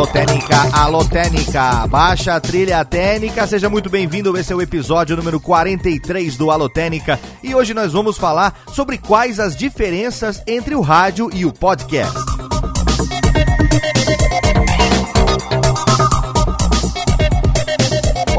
Alô Técnica, alô Técnica, baixa a trilha técnica, seja muito bem-vindo, esse é o episódio número 43 do Alô Técnica. E hoje nós vamos falar sobre quais as diferenças entre o rádio e o podcast.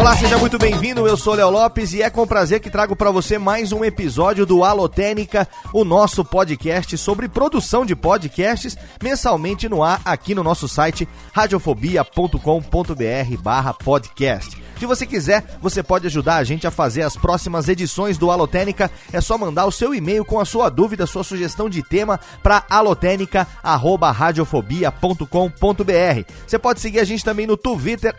Olá, seja muito bem-vindo. Eu sou Léo Lopes e é com prazer que trago para você mais um episódio do Alotênica, o nosso podcast sobre produção de podcasts mensalmente no ar aqui no nosso site radiofobia.com.br/podcast. Se você quiser, você pode ajudar a gente a fazer as próximas edições do Alotênica. É só mandar o seu e-mail com a sua dúvida, sua sugestão de tema para alotênica@radiofobia.com.br. Você pode seguir a gente também no Twitter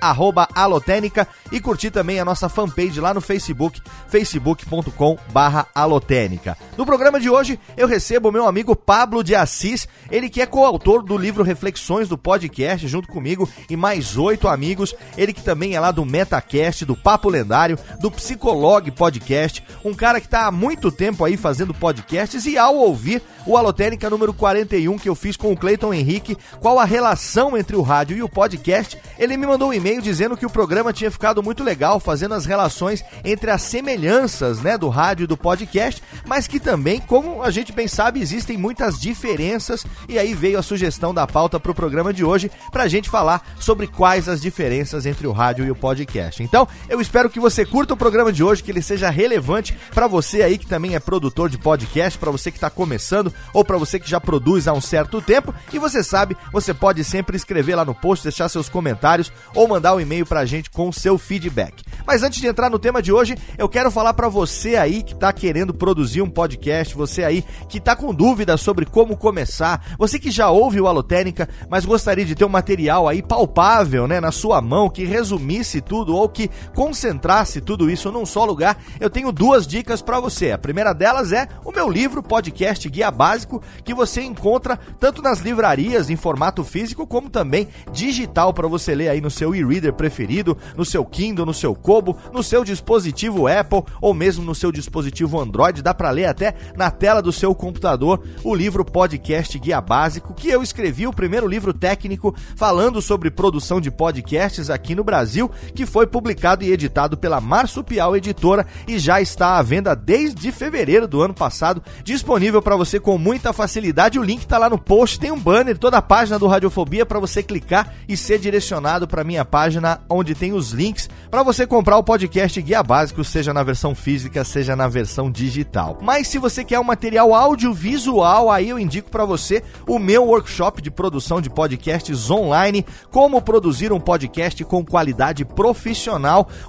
@alotênica e curtir também a nossa fanpage lá no Facebook, facebook.com/alotênica. No programa de hoje, eu recebo o meu amigo Pablo de Assis, ele que é coautor do livro Reflexões do Podcast, junto comigo e mais oito amigos. Ele que também é lá do MetaCast, do Papo Lendário, do Psicolog Podcast, um cara que está há muito tempo aí fazendo podcasts e ao ouvir o Alotênica número 41 que eu fiz com o Cleiton Henrique, qual a relação entre o rádio e o podcast, ele me mandou um e-mail dizendo que o programa tinha ficado muito legal, fazendo as relações entre as semelhanças, né, do rádio e do podcast, mas que também, como a gente bem sabe, existem muitas diferenças e aí veio a sugestão da pauta para o programa de hoje para a gente falar sobre quais as diferenças entre o rádio e o podcast. Então, eu espero que você curta o programa de hoje, que ele seja relevante para você aí que também é produtor de podcast, para você que está começando ou para você que já produz há um certo tempo. E você sabe, você pode sempre escrever lá no post, deixar seus comentários ou mandar um e-mail para a gente com seu feedback. Mas antes de entrar no tema de hoje, eu quero falar para você aí que está querendo produzir um podcast, você aí que está com dúvidas sobre como começar, você que já ouve o Alotênica, mas gostaria de ter um material aí palpável, né, na sua mão, que resumisse tudo ou que concentrasse tudo isso num só lugar, eu tenho duas dicas para você. A primeira delas é o meu livro Podcast Guia Básico, que você encontra tanto nas livrarias em formato físico como também digital para você ler aí no seu e-reader preferido, no seu Kindle, no seu Kobo, no seu dispositivo Apple ou mesmo no seu dispositivo Android, dá para ler até na tela do seu computador o livro Podcast Guia Básico, que eu escrevi o primeiro livro técnico falando sobre produção de podcasts aqui no Brasil, que foi publicado e editado pela Marsupial Editora e já está à venda desde fevereiro do ano passado, disponível para você com muita facilidade. O link está lá no post, tem um banner toda a página do Radiofobia para você clicar e ser direcionado para minha página onde tem os links para você comprar o podcast Guia Básico, seja na versão física, seja na versão digital. Mas se você quer um material audiovisual, aí eu indico para você o meu workshop de produção de podcasts online, como produzir um podcast com qualidade profissional,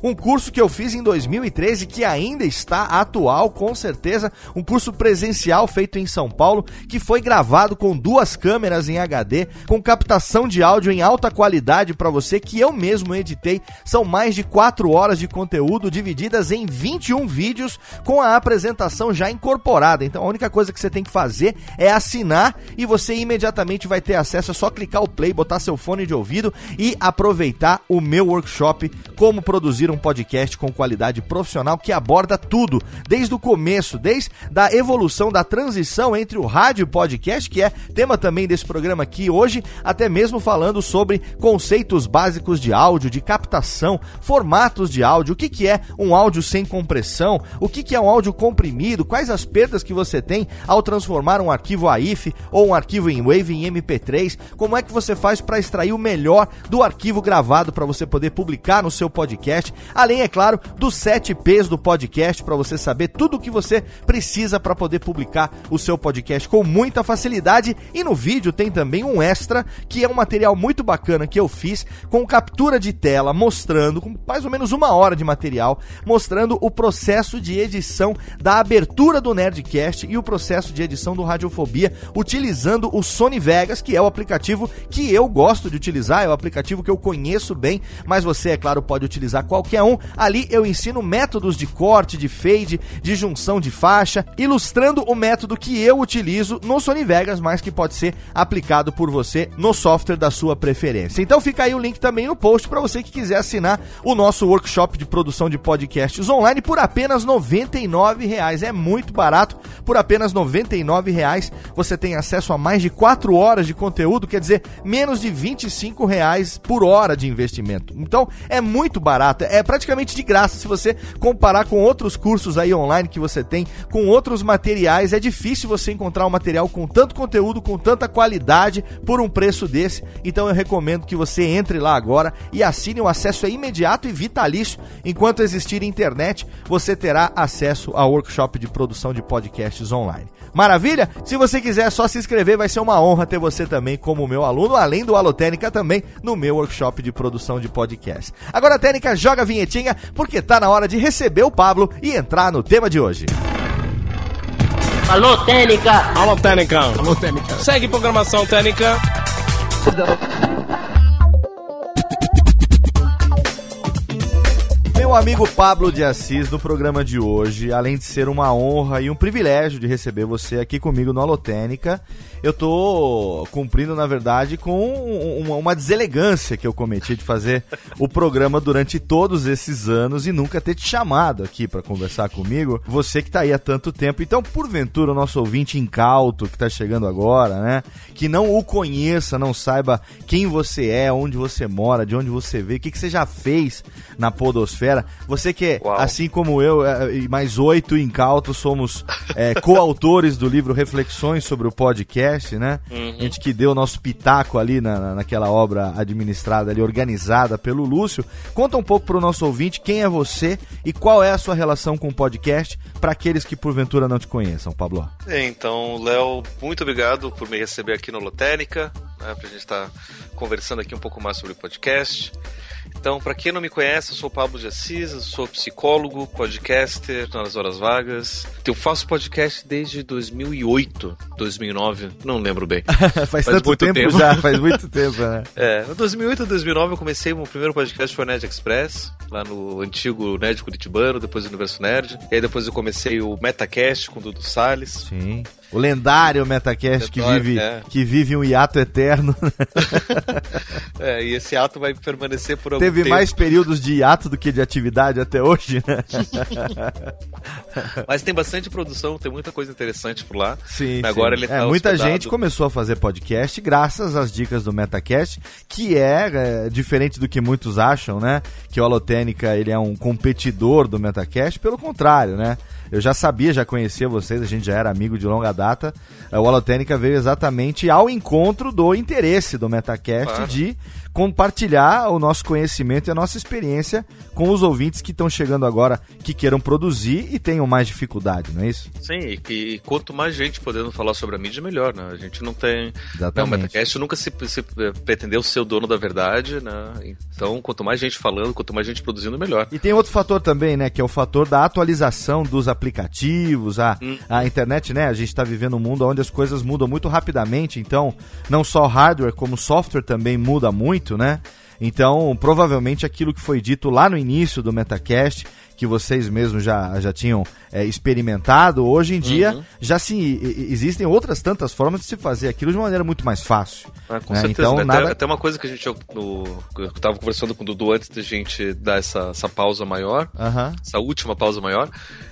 um curso que eu fiz em 2013 que ainda está atual, com certeza, um curso presencial feito em São Paulo, que foi gravado com duas câmeras em HD, com captação de áudio em alta qualidade para você, que eu mesmo editei. São mais de 4 horas de conteúdo divididas em 21 vídeos com a apresentação já incorporada. Então a única coisa que você tem que fazer é assinar e você imediatamente vai ter acesso, é só clicar o play, botar seu fone de ouvido e aproveitar o meu workshop como produzir um podcast com qualidade profissional que aborda tudo, desde o começo, desde da evolução da transição entre o rádio e podcast, que é tema também desse programa aqui hoje, até mesmo falando sobre conceitos básicos de áudio, de captação, formatos de áudio, o que, que é um áudio sem compressão, o que, que é um áudio comprimido, quais as perdas que você tem ao transformar um arquivo AIF ou um arquivo em Wave em MP3, como é que você faz para extrair o melhor do arquivo gravado para você poder publicar no seu podcast, além, é claro, dos 7 P's do podcast para você saber tudo o que você precisa para poder publicar o seu podcast com muita facilidade. E no vídeo tem também um extra, que é um material muito bacana que eu fiz com captura de tela mostrando, com mais ou menos uma hora de material, mostrando o processo de edição da abertura do Nerdcast e o processo de edição do Radiofobia, utilizando o Sony Vegas, que é o aplicativo que eu gosto de utilizar, é o aplicativo que eu conheço bem, mas você, é claro, pode utilizar qualquer um. Ali eu ensino métodos de corte, de fade, de junção de faixa, ilustrando o método que eu utilizo no Sony Vegas, mas que pode ser aplicado por você no software da sua preferência. Então fica aí o link também no post para você que quiser assinar o nosso workshop de produção de podcasts online por apenas R$ 99,00. É muito barato. Por apenas R$ 99,00 você tem acesso a mais de 4 horas de conteúdo, quer dizer, menos de R$ 25,00 por hora de investimento. Então é muito barato, é praticamente de graça se você comparar com outros cursos aí online que você tem, com outros materiais. É difícil você encontrar um material com tanto conteúdo, com tanta qualidade por um preço desse. Então eu recomendo que você entre lá agora e assine o acesso é imediato e vitalício. Enquanto existir internet, você terá acesso ao workshop de produção de podcasts online. Maravilha? Se você quiser só se inscrever, vai ser uma honra ter você também como meu aluno, além do Alotênica também no meu workshop de produção de podcast. Agora, Técnica, joga a vinhetinha, porque tá na hora de receber o Pablo e entrar no tema de hoje. Alô, Técnica! Alô, Técnica! Alô, Técnica! Segue programação Técnica! Meu amigo Pablo de Assis, no programa de hoje, além de ser uma honra e um privilégio de receber você aqui comigo no Alotênica, eu tô cumprindo, na verdade, com uma, uma, deselegância que eu cometi de fazer o programa durante todos esses anos e nunca ter te chamado aqui para conversar comigo. Você que tá aí há tanto tempo. Então, porventura, o nosso ouvinte incauto que tá chegando agora, né? Que não o conheça, não saiba quem você é, onde você mora, de onde você veio, o que, que você já fez na Podosfera. Você que, Uau. assim como eu é, e mais oito incautos, somos é, coautores do livro Reflexões sobre o Podcast podcast, né? Uhum. A gente que deu o nosso pitaco ali na, naquela obra administrada ali, organizada pelo Lúcio. Conta um pouco para o nosso ouvinte quem é você e qual é a sua relação com o podcast para aqueles que porventura não te conheçam, Pablo. É, então, Léo, muito obrigado por me receber aqui no Lotérica, né, para a gente estar tá conversando aqui um pouco mais sobre o podcast. Então, para quem não me conhece, eu sou o Pablo de Assis, sou psicólogo, podcaster nas horas vagas. Eu faço podcast desde 2008, 2009, não lembro bem. faz, faz tanto muito tempo, tempo, já, faz muito tempo, né? É, em 2008 2009 eu comecei, o primeiro podcast foi o Nerd Express, lá no antigo Nerd Curitibano, depois do Universo Nerd. E aí depois eu comecei o Metacast com o Dudu Salles. Sim. O lendário Metacast que vive, é. que vive um hiato eterno. é, e esse ato vai permanecer por algum Teve tempo. mais períodos de hiato do que de atividade até hoje, né? Mas tem bastante produção, tem muita coisa interessante por lá. Sim, Agora sim. ele é, tá é, Muita hospedado. gente começou a fazer podcast graças às dicas do Metacast, que é, é, diferente do que muitos acham, né? Que o Alotênica ele é um competidor do Metacast, pelo contrário, né? Eu já sabia, já conhecia vocês, a gente já era amigo de longa data. O Alotênica veio exatamente ao encontro do interesse do Metacast claro. de compartilhar o nosso conhecimento e a nossa experiência com os ouvintes que estão chegando agora, que queiram produzir e tenham mais dificuldade, não é isso? Sim, e, e quanto mais gente podendo falar sobre a mídia, melhor, né? A gente não tem. Exatamente. Não, o Metacast nunca se, se eh, pretendeu ser o dono da verdade, né? Então, quanto mais gente falando, quanto mais gente produzindo, melhor. E tem outro fator também, né? Que é o fator da atualização dos aplicativos, a, hum. a internet, né? A gente está vivendo um mundo onde as coisas mudam muito rapidamente, então, não só hardware, como software também muda muito muito, né? Então, provavelmente aquilo que foi dito lá no início do Metacast, que vocês mesmos já, já tinham é, experimentado, hoje em dia uhum. já se existem outras tantas formas de se fazer aquilo de uma maneira muito mais fácil. Ah, com né? certeza. Então, até, nada... até uma coisa que a gente no, eu estava conversando com o Dudu antes da gente dar essa, essa pausa maior, uhum. essa última pausa maior,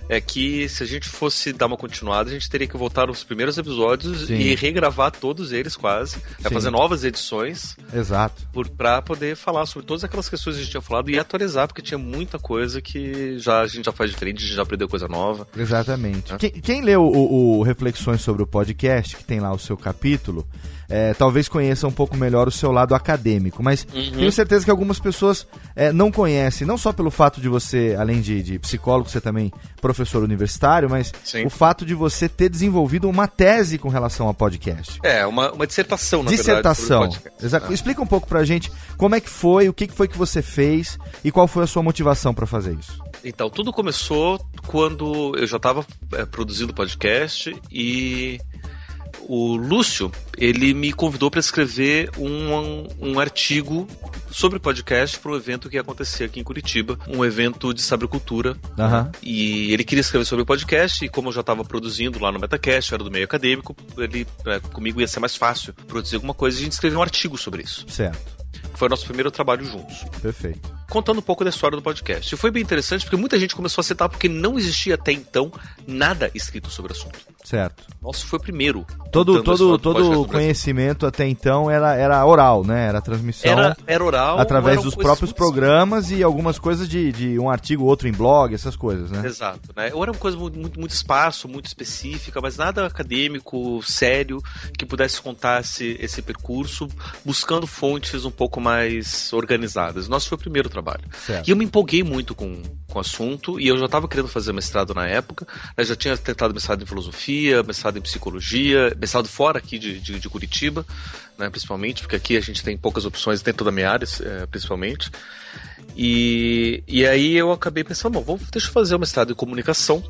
é que se a gente fosse dar uma continuada, a gente teria que voltar aos primeiros episódios Sim. e regravar todos eles quase, é fazer novas edições. Exato. Por, pra poder falar sobre todas aquelas questões que a gente tinha falado e atualizar, porque tinha muita coisa que que já a gente já faz diferente, a gente já aprendeu coisa nova. Exatamente. Quem, quem leu o, o Reflexões sobre o podcast, que tem lá o seu capítulo, é, talvez conheça um pouco melhor o seu lado acadêmico. Mas Uhum. tenho certeza que algumas pessoas é, não conhecem, não só pelo fato de você, além de, de psicólogo, ser também professor universitário, mas Sim. o fato de você ter desenvolvido uma tese com relação ao podcast. É, uma, uma dissertação, na Dissertação. verdade. sobre o podcast. Exa- Explica um pouco pra gente como é que foi, o que que foi que você fez e qual foi a sua motivação pra fazer isso. Então, tudo começou quando eu já estava produzindo podcast e o Lúcio, ele me convidou para escrever um, um artigo sobre podcast para um evento que ia acontecer aqui em Curitiba, um evento de sabricultura. Aham. E ele queria escrever sobre podcast, e como eu já estava produzindo lá no Metacast, era do meio acadêmico, ele é, comigo ia ser mais fácil produzir alguma coisa e a gente escreveu um artigo sobre isso. Certo. Foi o nosso primeiro trabalho juntos Perfeito. Contando um pouco da história do podcast. E foi bem interessante porque muita gente começou a citar porque não existia até então nada escrito sobre o assunto. Certo. Nosso foi o primeiro. Todo, todo, todo conhecimento até então era, era oral, né? Era transmissão era, era oral. através dos próprios programas e algumas coisas de, de um artigo, outro em blog, essas coisas, né? Exato, né? Ou era uma coisa muito, muito, muito espaço, muito específica, mas nada acadêmico, sério, que pudesse contar esse, esse percurso, buscando fontes um pouco mais organizadas. Nosso foi o primeiro trabalho. Certo. E eu me empolguei muito com, com o assunto, e eu já estava querendo fazer mestrado na época, né? já tinha tentado mestrado em filosofia, mestrado em psicologia, mestrado fora aqui de, de, de Curitiba, né? principalmente, porque aqui a gente tem poucas opções dentro da minha área, eh, principalmente. E, e aí eu acabei pensando, bom, vou, deixa eu fazer o mestrado em comunicação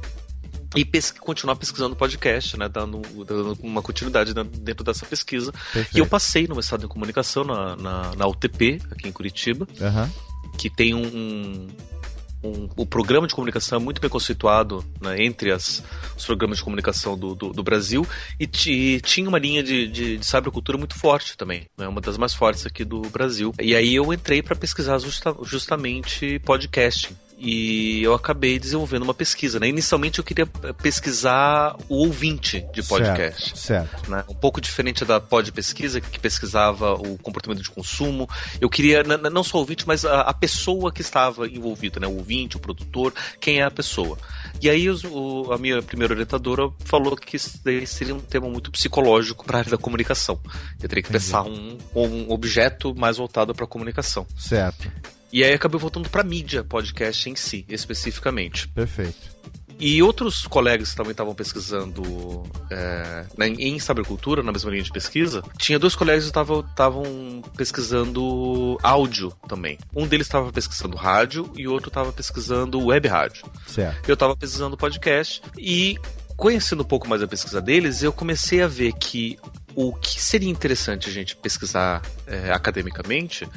e pes- continuar pesquisando podcast, né, dando, dando uma continuidade dentro- dessa pesquisa. Perfeito. E eu passei no mestrado em comunicação na, na, na UTP, aqui em Curitiba, Aham. Que tem um, um, o programa de comunicação é muito bem conceituado né, entre as, os programas de comunicação do, do, do Brasil e, e tinha uma linha de, de, de cybercultura muito forte também, né, uma das mais fortes aqui do Brasil. E aí eu entrei para pesquisar justa- justamente podcasting. E eu acabei desenvolvendo uma pesquisa. Né? Inicialmente eu queria pesquisar o ouvinte de podcast Certo. certo. né? Um pouco diferente da pod pesquisa, que pesquisava o comportamento de consumo. Eu queria, não só o ouvinte, mas a, a pessoa que estava envolvida, né? O ouvinte, o produtor, quem é a pessoa. E aí os- o- a minha primeira orientadora falou que isso seria um tema muito psicológico para a área da comunicação. Eu teria que Entendi. pensar um, um objeto mais voltado para a comunicação. Certo. E aí acabei voltando para mídia podcast em si, especificamente. Perfeito. E outros colegas que também estavam pesquisando é, na- em sabercultura, na mesma linha de pesquisa, tinha dois colegas que estavam estavam pesquisando áudio também. Um deles estava pesquisando rádio e o outro estava pesquisando web rádio. Certo. Eu estava pesquisando podcast e conhecendo um pouco mais a pesquisa deles, eu comecei a ver que o que seria interessante a gente pesquisar é, academicamente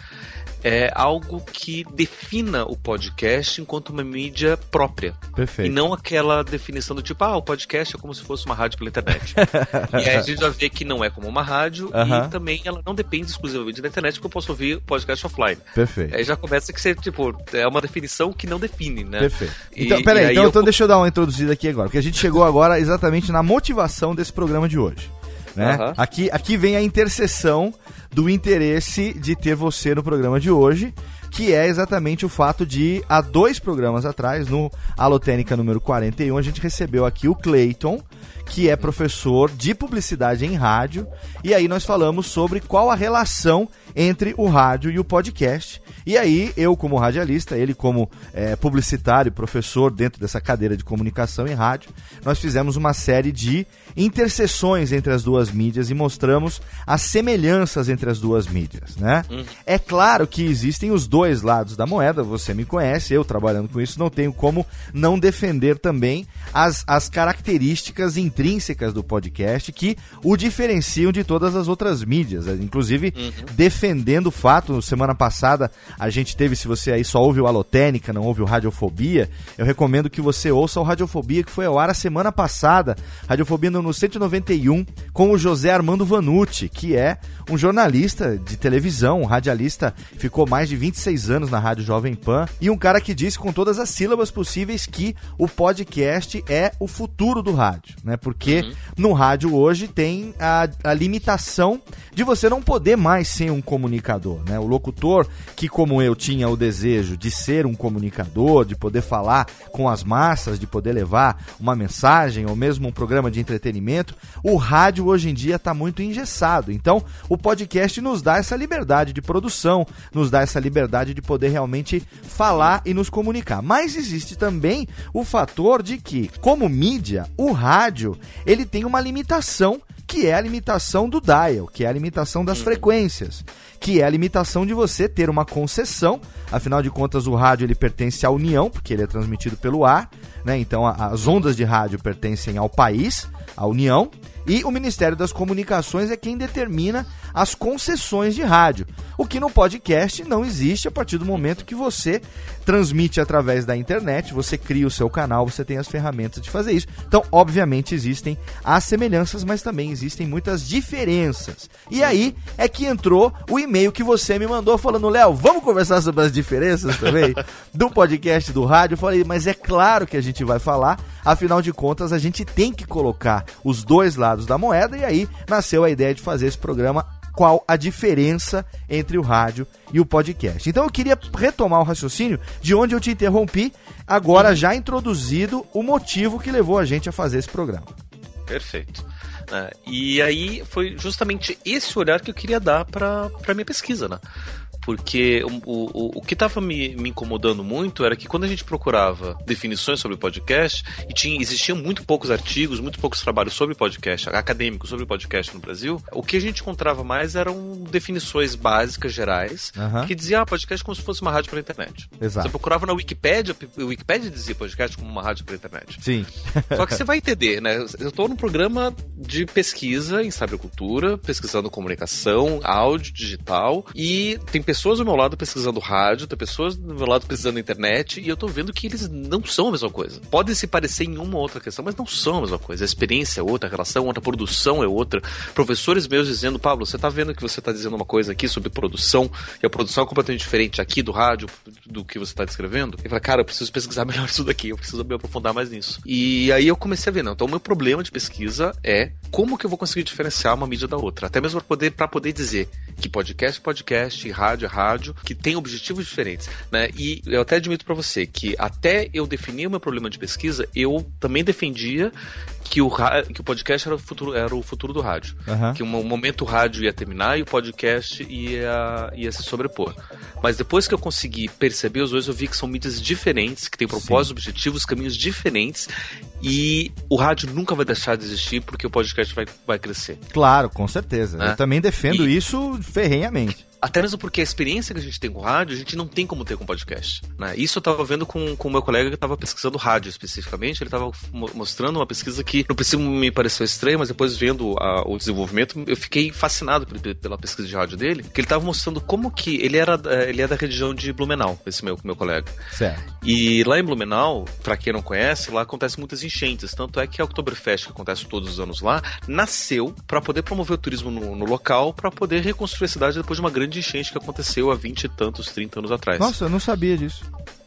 é algo que defina o podcast enquanto uma mídia própria. Perfeito. E não aquela definição do tipo, ah, o podcast é como se fosse uma rádio pela internet. e aí a gente já vê que não é como uma rádio Aham. e também ela não depende exclusivamente da internet, porque eu posso ouvir podcast offline. Perfeito. Aí já começa que ser, tipo, é uma definição que não define, né? Perfeito. E- Então, peraí, aí então, eu- então deixa eu dar uma introduzida aqui agora, porque a gente chegou agora exatamente na motivação desse programa de hoje. Né? Aham. Aqui, aqui vem a interseção do interesse de ter você no programa de hoje, que é exatamente o fato de, há dois programas atrás, no Alotênica número 41, a gente recebeu aqui o Clayton, que é professor de publicidade em rádio, e aí nós falamos sobre qual a relação entre o rádio e o podcast. E aí, eu como radialista, ele como eh, publicitário, professor dentro dessa cadeira de comunicação em rádio, nós fizemos uma série de interseções entre as duas mídias e mostramos as semelhanças entre as duas mídias, né? É claro que existem os dois lados da moeda, você me conhece, eu trabalhando com isso não tenho como não defender também as, as características intrínsecas do podcast que o diferenciam de todas as outras mídias, inclusive defendendo o fato, semana passada a gente teve, se você aí só ouve o Alotênica, não ouve o Radiofobia, eu recomendo que você ouça o Radiofobia que foi ao ar a semana passada, Radiofobia no 191, com o José Armando Vanucci, que é um jornalista de televisão, um radialista, ficou mais de 26 16 anos na Rádio Jovem Pan e um cara que disse com todas as sílabas possíveis que o podcast é o futuro do rádio, né? Porque uhum. no rádio hoje tem a, a limitação de você não poder mais ser um comunicador, né? O locutor que, como eu, tinha o desejo de ser um comunicador, de poder falar com as massas, de poder levar uma mensagem ou mesmo um programa de entretenimento, o rádio hoje em dia está muito engessado. Então, o podcast nos dá essa liberdade de produção, nos dá essa liberdade de poder realmente falar e nos comunicar. Mas existe também o fator de que, como mídia, o rádio ele tem uma limitação que é a limitação do dial, que é a limitação das uhum. frequências, que é a limitação de você ter uma concessão. Afinal de contas, o rádio ele pertence à União, porque ele é transmitido pelo ar, né? Então a, as ondas de rádio pertencem ao país, à União, e o Ministério das Comunicações é quem determina as concessões de rádio. O que no podcast não existe a partir do momento que você transmite através da internet, você cria o seu canal, você tem as ferramentas de fazer isso. Então, obviamente, existem as semelhanças, mas também existem muitas diferenças. E aí é que entrou o e-mail que você me mandou falando, Léo, vamos conversar sobre as diferenças também do podcast do rádio. Eu falei, mas é claro que a gente vai falar, afinal de contas, a gente tem que colocar os dois lados lados da moeda, e aí nasceu a ideia de fazer esse programa qual a diferença entre o rádio e o podcast. Então eu queria retomar o raciocínio de onde eu te interrompi, agora já introduzido o motivo que levou a gente a fazer esse programa. Perfeito. É, e aí foi justamente esse olhar que eu queria dar para a minha pesquisa, né? Porque o, o, o que estava me, me, incomodando muito era que quando a gente procurava definições sobre podcast, e tinha, existiam muito poucos artigos, muito poucos trabalhos sobre podcast, acadêmicos sobre podcast no Brasil, o que a gente encontrava mais eram definições básicas, gerais, uhum. que diziam ah, podcast como se fosse uma rádio pela internet. Exato. Você procurava na Wikipedia, a Wikipedia dizia podcast como uma rádio pela internet. Sim. Só que você vai entender, né? Eu estou num programa de pesquisa em sabercultura, pesquisando comunicação, áudio, digital, e tem pessoas pessoas do meu lado pesquisando rádio, tem pessoas do meu lado pesquisando internet, e eu tô vendo que eles não são a mesma coisa. Podem se parecer em uma ou outra questão, mas não são a mesma coisa. A experiência é outra, a relação é outra, a produção é outra. Professores meus dizendo, Pablo, você tá vendo que você tá dizendo uma coisa aqui sobre produção, e a produção é completamente diferente aqui do rádio, do que você tá descrevendo. E fala, cara, eu preciso pesquisar melhor isso daqui, eu preciso me aprofundar mais nisso. E aí eu comecei a ver, não, então o meu problema de pesquisa é como que eu vou conseguir diferenciar uma mídia da outra, até mesmo para poder, pra poder dizer que podcast podcast, rádio é rádio, que tem objetivos diferentes, né? E eu até admito para você que até eu definir o meu problema de pesquisa, eu também defendia que o, que o podcast era o futuro, era o futuro do rádio. Uhum. Que um momento o rádio ia terminar e o podcast ia, ia se sobrepor. Mas depois que eu consegui perceber os dois, eu vi que são mídias diferentes, que têm propósitos, Sim. objetivos, caminhos diferentes. E o rádio nunca vai deixar de existir porque o podcast vai, vai crescer. Claro, com certeza. É. Eu também defendo e... isso ferrenhamente. Até mesmo porque a experiência que a gente tem com rádio, a gente não tem como ter com podcast. Né? Isso eu estava vendo com o meu colega que estava pesquisando rádio especificamente. Ele estava mostrando uma pesquisa que, no princípio, me pareceu estranha, mas depois vendo a, o desenvolvimento, eu fiquei fascinado pela pesquisa de rádio dele, que ele estava mostrando como que ele era eh, ele é da região de Blumenau, esse meu, meu colega. Certo. E lá em Blumenau, para quem não conhece, lá acontecem muitas enchentes. Tanto é que a Oktoberfest, que acontece todos os anos lá, nasceu para poder promover o turismo no, no local, para poder reconstruir a cidade depois de uma grande de enchente que aconteceu há 20 e tantos, 30 anos atrás. Nossa, eu não sabia disso.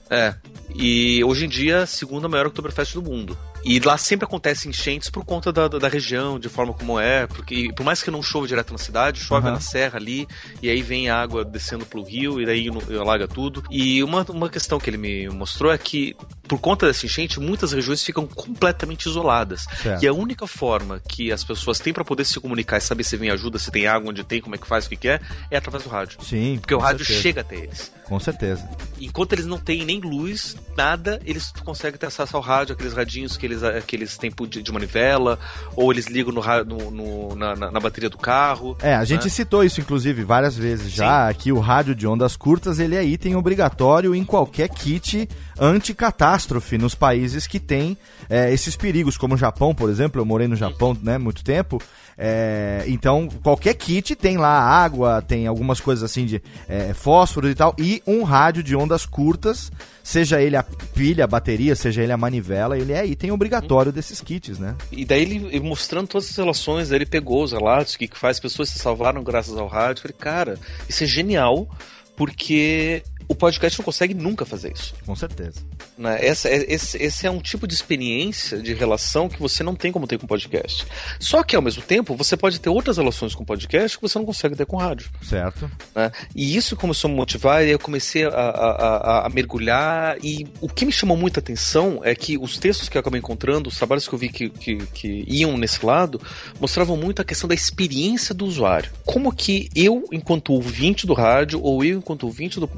É. E hoje em dia, a segunda maior Oktoberfest do mundo. E lá sempre acontece enchentes por conta da, da, da, região, de forma como é, porque por mais que não chova direto na cidade, chove uhum. na serra ali, e aí vem a água descendo pro rio, e daí alaga tudo. E uma, uma questão que ele me mostrou é que, por conta dessa enchente, muitas regiões ficam completamente isoladas. Certo. E a única forma que as pessoas têm para poder se comunicar e saber se vem ajuda, se tem água, onde tem, como é que faz, o que, que é, é através do rádio. Sim. Porque o rádio certeza. chega até eles. Com certeza. Enquanto eles não têm nem luz, nada, eles conseguem ter acesso ao rádio, aqueles radinhos que eles eles, aqueles tempos de, de manivela, ou eles ligam no, no, no na, na, bateria do carro. É, a gente né? citou isso, inclusive, várias vezes já, Sim. que o rádio de ondas curtas, ele é item obrigatório em qualquer kit anti-catástrofe nos países que têm é, esses perigos, como o Japão, por exemplo, eu morei no Japão, né, muito tempo, é, então, qualquer kit tem lá água, tem algumas coisas assim de é, fósforo e tal, e um rádio de ondas curtas, seja ele a pilha, a bateria, seja ele a manivela, ele é item obrigatório desses kits, né? E daí ele mostrando todas as relações, ele pegou os relatos, o que, que faz, pessoas se salvaram graças ao rádio. Eu falei, cara, isso é genial, porque o podcast não consegue nunca fazer isso. Com certeza. Né? Essa, é, esse, esse é um tipo de experiência de relação que você não tem como ter com podcast. Só que, ao mesmo tempo, você pode ter outras relações com podcast que você não consegue ter com rádio. Certo. Né? E isso começou a me motivar e eu comecei a, a, a, a, mergulhar. E o que me chamou muita atenção é que os textos que eu acabei encontrando, os trabalhos que eu vi que, que, que iam nesse lado, mostravam muito a questão da experiência do usuário. Como que eu, enquanto ouvinte do rádio, ou eu, enquanto ouvinte do.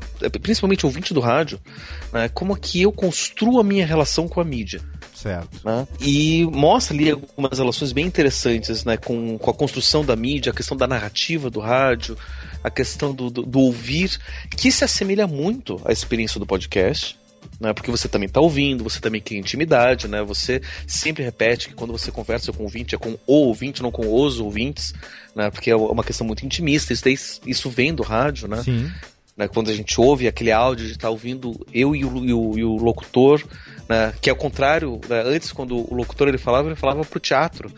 Principalmente ouvinte do rádio, né, como que eu construo a minha relação com a mídia. Certo. Né? E mostra ali algumas relações bem interessantes né, com, com a construção da mídia, a questão da narrativa do rádio, a questão do, do, do ouvir, que se assemelha muito à experiência do podcast. Né, porque você também está ouvindo, você também cria intimidade, né? Você sempre repete que quando você conversa com o ouvinte é com o ouvinte, não com os ouvintes, né? Porque é uma questão muito intimista, isso, isso vem do rádio, né? Sim. Né, quando a gente ouve aquele áudio de estar tá ouvindo eu e o, e o, e o locutor, né, que é o contrário, né, antes quando o locutor ele falava, ele falava pro teatro,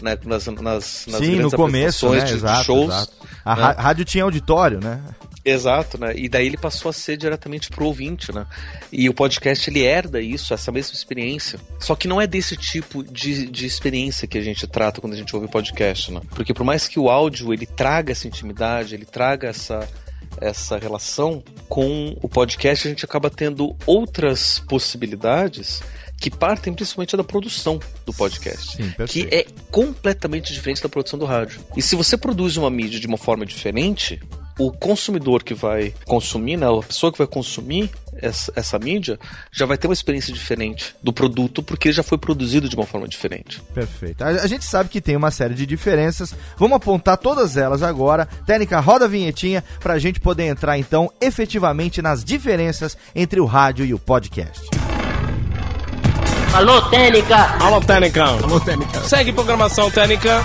né, nas, nas, nas Sim, no começo, né, de, exato, de shows. Exato. A né? rádio tinha auditório, né? Exato, né? E daí ele passou a ser diretamente pro ouvinte, né? E o podcast ele herda isso, essa mesma experiência. Só que não é desse tipo de, de experiência que a gente trata quando a gente ouve podcast, né? Porque por mais que o áudio ele traga essa intimidade, ele traga essa essa relação com o podcast, a gente acaba tendo outras possibilidades que partem principalmente da produção do podcast, Sim, que é completamente diferente da produção do rádio. E se você produz uma mídia de uma forma diferente, o consumidor que vai consumir, né, a pessoa que vai consumir essa, essa, mídia, já vai ter uma experiência diferente do produto, porque já foi produzido de uma forma diferente. Perfeito. A, a gente sabe que tem uma série de diferenças. Vamos apontar todas elas agora. Técnica, roda a vinhetinha para a gente poder entrar então efetivamente nas diferenças entre o rádio e o podcast. Alô, Técnica! Alô, Técnica! Alô, Técnica! Segue programação Técnica!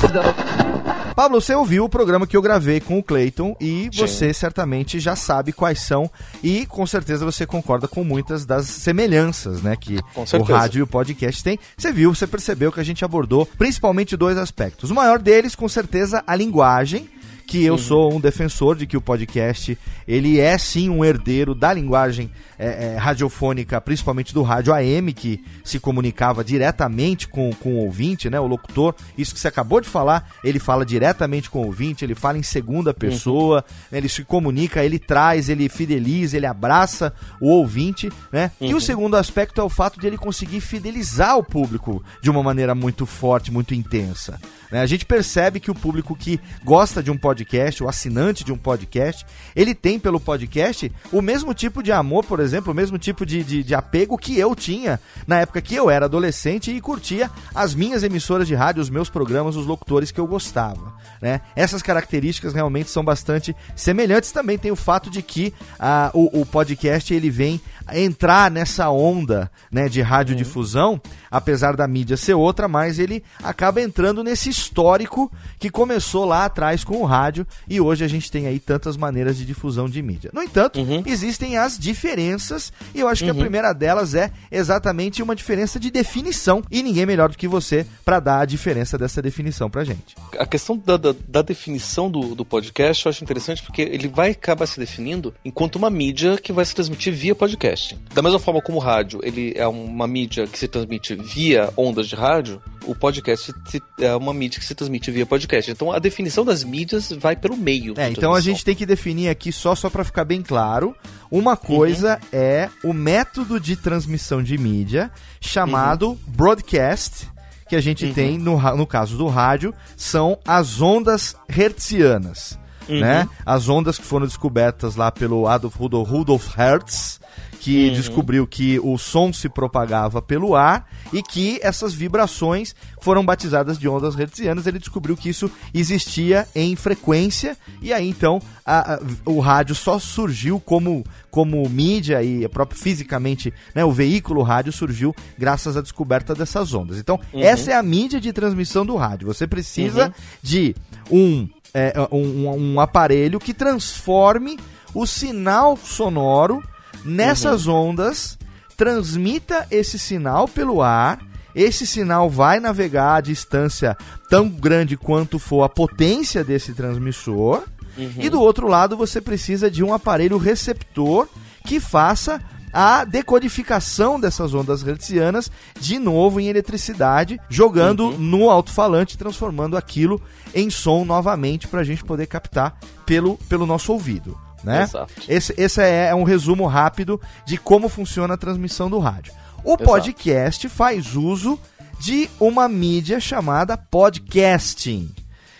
Pablo, você ouviu o programa que eu gravei com o Clayton e Sim. você certamente já sabe quais são e com certeza você concorda com muitas das semelhanças, né, que o rádio e o podcast têm. Você viu, você percebeu que a gente abordou principalmente dois aspectos. O maior deles, com certeza, a linguagem que eu uhum. sou um defensor de que o podcast ele é sim um herdeiro da linguagem é, é, radiofônica, principalmente do rádio AM, que se comunicava diretamente com, com o ouvinte, né, o locutor. Isso que você acabou de falar, ele fala diretamente com o ouvinte, ele fala em segunda pessoa, uhum. né, ele se comunica, ele traz, ele fideliza, ele abraça o ouvinte, né? Uhum. E o uhum. segundo aspecto é o fato de ele conseguir fidelizar o público de uma maneira muito forte, muito intensa. Né? A gente percebe que o público que gosta de um podcast, o assinante de um podcast, ele tem pelo podcast o mesmo tipo de amor, por exemplo, o mesmo tipo de, de, de apego que eu tinha na época que eu era adolescente e curtia as minhas emissoras de rádio, os meus programas, os locutores que eu gostava. Né? Essas características realmente são bastante semelhantes. Também tem o fato de que ah, o, o podcast ele vem entrar nessa onda né, de radiodifusão, uhum. apesar da mídia ser outra, mas ele acaba entrando nesse histórico que começou lá atrás com o rádio e hoje a gente tem aí tantas maneiras de difusão de mídia. No entanto, uhum. existem as diferenças e eu acho que uhum. a primeira delas é exatamente uma diferença de definição e ninguém melhor do que você para dar a diferença dessa definição pra gente. A questão da, da, da definição do, do podcast eu acho interessante porque ele vai acabar se definindo enquanto uma mídia que vai se transmitir via podcast Da mesma forma como o rádio, ele é uma mídia que se transmite via ondas de rádio, o podcast é uma mídia que se transmite via podcast. Então a definição das mídias vai pelo meio. É, então a gente tem que definir aqui só só para ficar bem claro, uma coisa uhum. é o método de transmissão de mídia chamado uhum. broadcast que a gente uhum. tem no, no caso do rádio são as ondas hertzianas. Uhum. Né? As ondas que foram descobertas lá pelo Adolf Rudolf Hertz, que uhum. descobriu que o som se propagava pelo ar e que essas vibrações foram batizadas de ondas hertzianas. Ele descobriu que isso existia em frequência e aí então a, a, o rádio só surgiu como, como mídia e próprio fisicamente, né, o veículo rádio surgiu graças à descoberta dessas ondas. Então, uhum. essa é a mídia de transmissão do rádio. Você precisa uhum. de um, é, um, um aparelho que transforme o sinal sonoro nessas uhum. ondas, transmita esse sinal pelo ar. Esse sinal vai navegar a distância tão grande quanto for a potência desse transmissor. Uhum. E do outro lado, você precisa de um aparelho receptor que faça a decodificação dessas ondas hertzianas de novo em eletricidade, jogando uhum. no alto-falante, transformando aquilo em som novamente para a gente poder captar pelo, pelo nosso ouvido. Né? Exato. Esse, esse é, é um resumo rápido de como funciona a transmissão do rádio. O Exato. podcast faz uso de uma mídia chamada podcasting.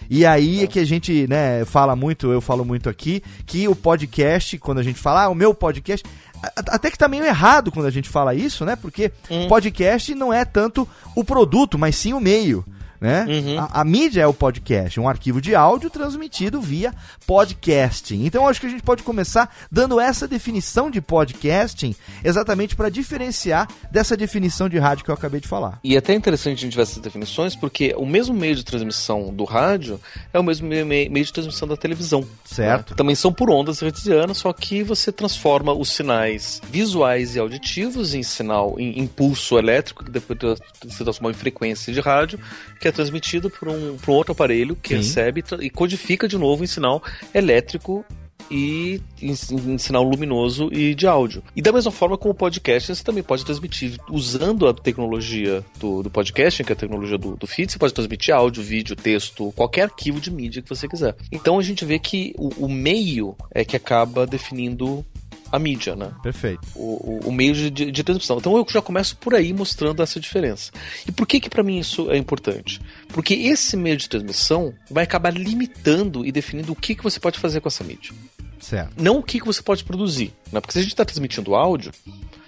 E aí é que a gente, né, fala muito, eu falo muito aqui, que o podcast, quando a gente fala, ah, o meu podcast, até que tá meio errado quando a gente fala isso, né? Porque hum. podcast não é tanto o produto, mas sim o meio né? Uhum. A, a, mídia é o podcast, um arquivo de áudio transmitido via podcasting. Então acho que a gente pode começar dando essa definição de podcasting exatamente para diferenciar dessa definição de rádio que eu acabei de falar. E é até interessante a gente ver essas definições porque o mesmo meio de transmissão do rádio é o mesmo meio, meio de transmissão da televisão. Certo. Né? Também são por ondas hertzianas, só que você transforma os sinais visuais e auditivos em sinal, em impulso elétrico, que depois se transforma em frequência de rádio, que é transmitido por um, por um outro aparelho que Sim. recebe e codifica de novo em sinal elétrico e em, em, sinal luminoso e de áudio. E da mesma forma como o podcast, você também pode transmitir usando a tecnologia do, do podcast, que é a tecnologia do, do feed, você pode transmitir áudio, vídeo, texto, qualquer arquivo de mídia que você quiser. Então a gente vê que o, o meio é que acaba definindo a mídia, né? Perfeito. O, o, o meio de, de, de, transmissão. Então eu já começo por aí mostrando essa diferença. E por que que para mim isso é importante? Porque esse meio de transmissão vai acabar limitando e definindo o que que você pode fazer com essa mídia. Certo. Não o que que você pode produzir. Né? Porque se a gente está transmitindo áudio,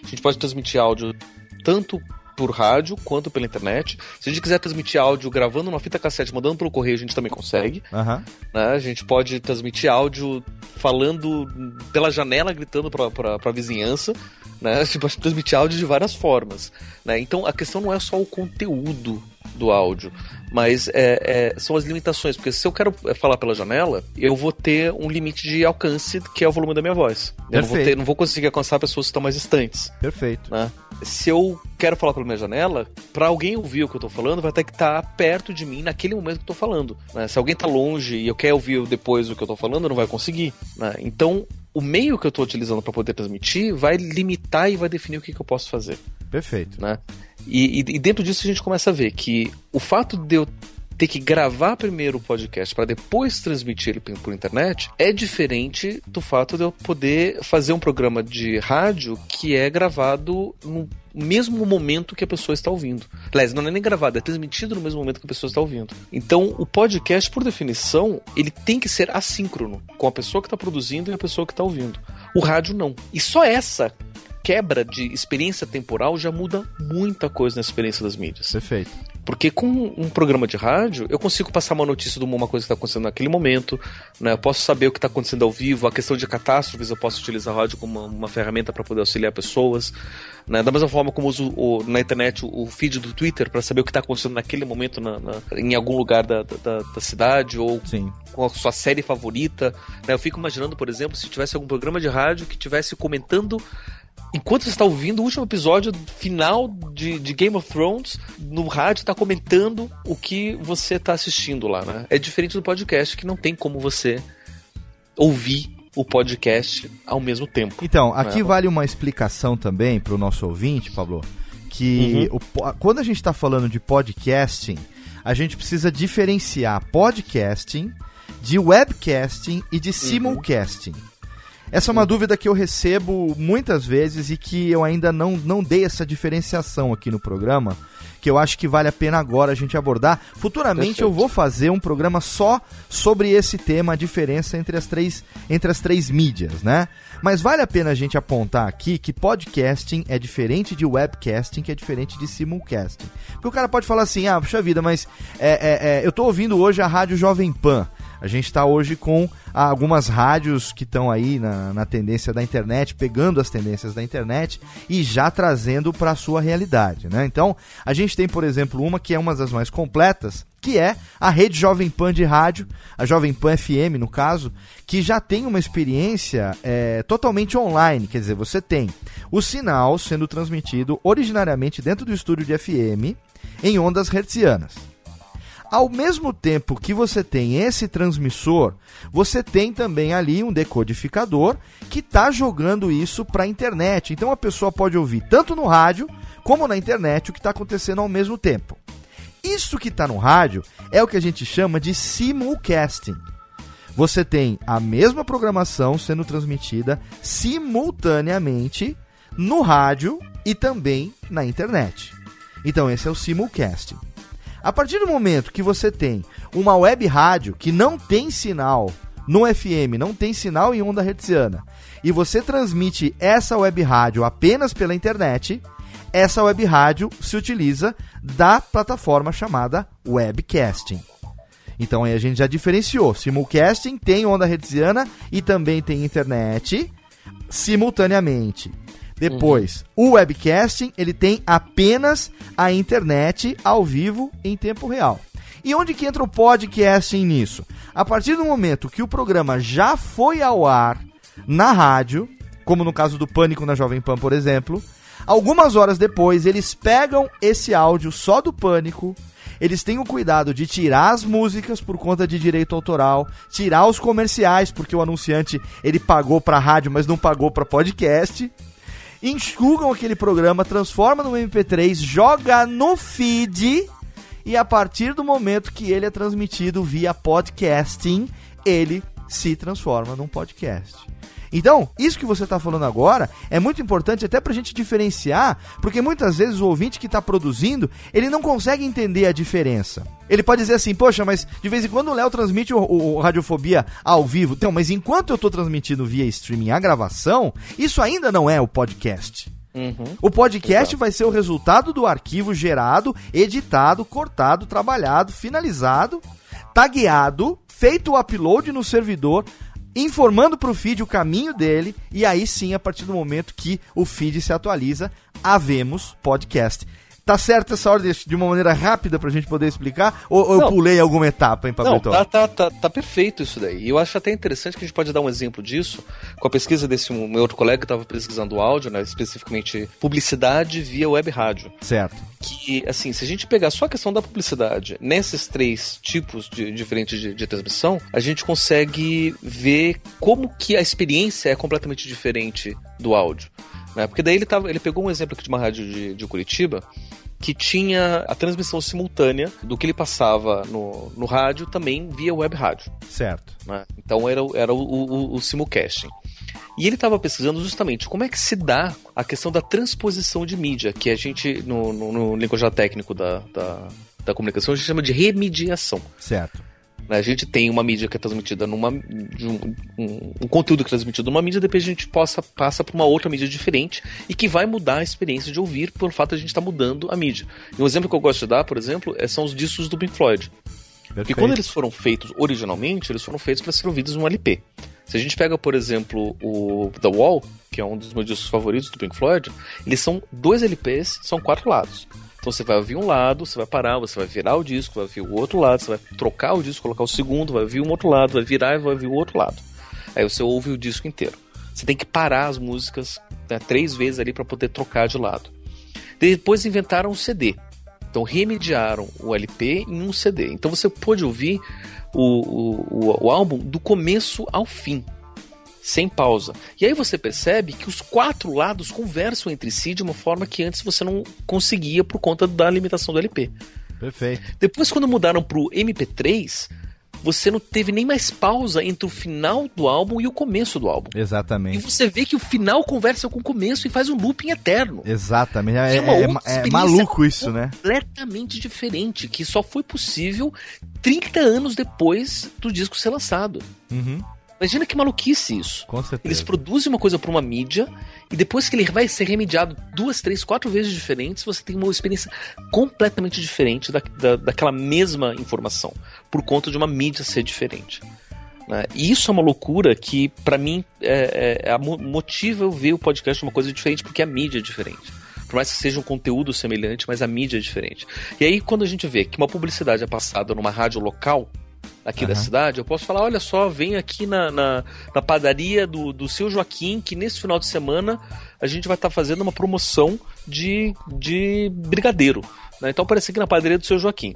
a gente pode transmitir áudio tanto por rádio quanto pela internet. Se a gente quiser transmitir áudio gravando uma fita cassete, mandando pelo correio, a gente também consegue. Uhum. Né? A gente pode transmitir áudio falando pela janela, gritando pra, pra, pra vizinhança. Né? A gente pode transmitir áudio de várias formas. Né? Então a questão não é só o conteúdo do áudio, mas é, é, são as limitações, porque se eu quero falar pela janela, eu vou ter um limite de alcance, que é o volume da minha voz. Eu não vou, ter, não vou conseguir alcançar pessoas que estão mais distantes. Perfeito. Né? Se eu quero falar pela minha janela, para alguém ouvir o que eu tô falando, vai ter que estar tá perto de mim naquele momento que eu tô falando. Né? Se alguém tá longe e eu quero ouvir depois o que eu tô falando, não vai conseguir. Né? Então, o meio que eu estou utilizando para poder transmitir vai limitar e vai definir o que, que eu posso fazer. Perfeito. Né? E, e, e, dentro disso a gente começa a ver que o fato de eu ter que gravar primeiro o podcast para depois transmitir ele por internet é diferente do fato de eu poder fazer um programa de rádio que é gravado no mesmo momento que a pessoa está ouvindo. Aliás, não é nem gravado, é transmitido no mesmo momento que a pessoa está ouvindo. Então, o podcast, por definição, ele tem que ser assíncrono com a pessoa que está produzindo e a pessoa que está ouvindo. O rádio não. E só essa quebra de experiência temporal já muda muita coisa na experiência das mídias. Perfeito. Porque com um programa de rádio, eu consigo passar uma notícia de uma coisa que está acontecendo naquele momento, né? eu posso saber o que está acontecendo ao vivo, a questão de catástrofes, eu posso utilizar a rádio como uma, uma ferramenta para poder auxiliar pessoas. Né? Da mesma forma como uso o, na internet o, o feed do Twitter para saber o que está acontecendo naquele momento na, na, em algum lugar da, da, da cidade ou Sim. com a sua série favorita. Né? Eu fico imaginando, por exemplo, se tivesse algum programa de rádio que tivesse comentando enquanto você está ouvindo o último episódio final de, de Game of Thrones, no rádio está comentando o que você está assistindo lá, né? É diferente do podcast que não tem como você ouvir o podcast ao mesmo tempo. Então, aqui né? vale uma explicação também para o nosso ouvinte, Pablo, que uhum. o, quando a gente está falando de podcasting, a gente precisa diferenciar podcasting de webcasting e de uhum. simulcasting. Essa é uma dúvida que eu recebo muitas vezes e que eu ainda não, não dei essa diferenciação aqui no programa, que eu acho que vale a pena agora a gente abordar. Futuramente Perfeito. eu vou fazer um programa só sobre esse tema, a diferença entre as três, entre as três mídias, né? Mas vale a pena a gente apontar aqui que podcasting é diferente de webcasting, que é diferente de simulcasting. Porque o cara pode falar assim, ah, puxa vida, mas é, é, é, eu estou ouvindo hoje a rádio Jovem Pan. A gente está hoje com algumas rádios que estão aí na, na, tendência da internet, pegando as tendências da internet e já trazendo para a sua realidade. Né? Então, a gente tem, por exemplo, uma que é uma das mais completas, que é a rede Jovem Pan de rádio, a Jovem Pan FM, no caso, que já tem uma experiência é, totalmente online. Quer dizer, você tem o sinal sendo transmitido originariamente dentro do estúdio de FM em ondas hertzianas. Ao mesmo tempo que você tem esse transmissor, você tem também ali um decodificador que está jogando isso para a internet. Então a pessoa pode ouvir tanto no rádio como na internet o que está acontecendo ao mesmo tempo. Isso que está no rádio é o que a gente chama de simulcasting. Você tem a mesma programação sendo transmitida simultaneamente no rádio e também na internet. Então esse é o simulcasting. A partir do momento que você tem uma web rádio que não tem sinal no FM, não tem sinal em onda hertziana, e você transmite essa web rádio apenas pela internet, essa web rádio se utiliza da plataforma chamada webcasting. Então aí a gente já diferenciou. Simulcasting tem onda hertziana e também tem internet simultaneamente. Depois, uhum. o webcasting, ele tem apenas a internet ao vivo em tempo real. E onde que entra o podcasting nisso? A partir do momento que o programa já foi ao ar na rádio, como no caso do Pânico na Jovem Pan, por exemplo, algumas horas depois eles pegam esse áudio só do Pânico, eles têm o cuidado de tirar as músicas por conta de direito autoral, tirar os comerciais porque o anunciante ele pagou para rádio, mas não pagou para podcast enxugam aquele programa, transforma no MP3, joga no feed e a partir do momento que ele é transmitido via podcasting, ele se transforma num podcast. Então, isso que você está falando agora é muito importante até para a gente diferenciar, porque muitas vezes o ouvinte que está produzindo, ele não consegue entender a diferença. Ele pode dizer assim, poxa, mas de vez em quando o Léo transmite o, o, o, Radiofobia ao vivo. Então, mas enquanto eu estou transmitindo via streaming a gravação, isso ainda não é o podcast. Uhum. O podcast Exato. vai ser o resultado do arquivo gerado, editado, cortado, trabalhado, finalizado, tagueado, feito o upload no servidor, informando para o feed o caminho dele, e aí sim, a partir do momento que o feed se atualiza, havemos podcast. Tá certo essa ordem de uma maneira rápida pra gente poder explicar? Ou, ou eu pulei alguma etapa, hein, Pablo? Não, tá, tá, tá, tá, perfeito isso daí. E eu acho até interessante que a gente pode dar um exemplo disso com a pesquisa desse meu outro colega que estava pesquisando áudio, né, especificamente publicidade via web rádio. Certo. Que, assim, se a gente pegar só a questão da publicidade nesses três tipos de, diferentes de, de transmissão, a gente consegue ver como que a experiência é completamente diferente do áudio. Né? Porque daí ele, tava, ele pegou um exemplo aqui de uma rádio de, de Curitiba que tinha a transmissão simultânea do que ele passava no, no rádio também via web rádio. Certo. Né? Então era, era o, o, o simulcasting. E ele estava pesquisando justamente como é que se dá a questão da transposição de mídia, que a gente, no, no, no linguajar técnico da, da, da comunicação, a gente chama de remediação. Certo. Né? A gente tem uma mídia que é transmitida numa. Um, um, um, conteúdo que é transmitido numa mídia, depois a gente possa, passa para uma outra mídia diferente e que vai mudar a experiência de ouvir pelo fato de a gente estar tá mudando a mídia. E um exemplo que eu gosto de dar, por exemplo, é, são os discos do Pink Floyd. Perfeito. Porque quando eles foram feitos originalmente, eles foram feitos para ser ouvidos num LP. Se a gente pega, por exemplo, o The Wall, que é um dos meus discos favoritos do Pink Floyd, eles são dois LPs, são quatro lados. Então você vai ouvir um lado, você vai parar, você vai virar o disco, vai ouvir o outro lado, você vai trocar o disco, colocar o segundo, vai ouvir um outro lado, vai virar e vai ouvir o outro lado. Aí você ouve o disco inteiro. Você tem que parar as músicas né, três vezes ali para poder trocar de lado. Depois inventaram o CD. Então remediaram o LP em um CD. Então você pode ouvir o, o, o álbum do começo ao fim sem pausa. E aí você percebe que os quatro lados conversam entre si de uma forma que antes você não conseguia por conta da limitação do LP. Perfeito. Depois, quando mudaram para o MP3, você não teve nem mais pausa entre o final do álbum e o começo do álbum. Exatamente. E você vê que o final conversa com o começo e faz um looping eterno. Exatamente. É, é, é, é maluco isso, né? Completamente diferente, que só foi possível 30 anos depois do disco ser lançado. Uhum. Imagina que maluquice isso. Com certeza. Eles produzem uma coisa para uma mídia e depois que ele vai ser remediado duas, três, quatro vezes diferentes, você tem uma experiência completamente diferente da, da, daquela mesma informação, por conta de uma mídia ser diferente. Né? E isso é uma loucura que, para mim, é, é, é motiva eu ver o podcast uma coisa diferente, porque a mídia é diferente por mais que seja um conteúdo semelhante, mas a mídia é diferente. E aí, quando a gente vê que uma publicidade é passada numa rádio local, aqui uhum. da cidade, eu posso falar, olha só, vem aqui na, na, na, padaria do, do seu Joaquim, que nesse final de semana a gente vai estar tá fazendo uma promoção de, de brigadeiro. Né? Então aparece aqui na padaria do seu Joaquim.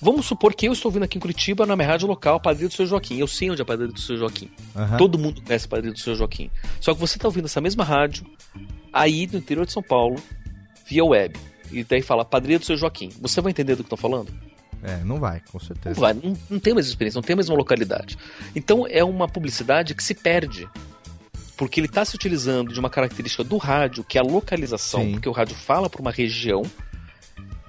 Vamos supor que eu estou vindo aqui em Curitiba, na minha rádio local, a padaria do seu Joaquim. Eu sei onde é a padaria do seu Joaquim. Aham. Todo mundo conhece a padaria do seu Joaquim. Só que você está ouvindo essa mesma rádio aí no interior de São Paulo, via web. E daí fala padaria do seu Joaquim. Você vai entender do que tô falando? É, não vai, com Não certeza. vai, não, não tem mais experiência, não tem a mesma localidade. Então é uma publicidade que se perde. Porque ele está se utilizando de uma característica do rádio, que é a localização, Sim. porque o rádio fala para uma região.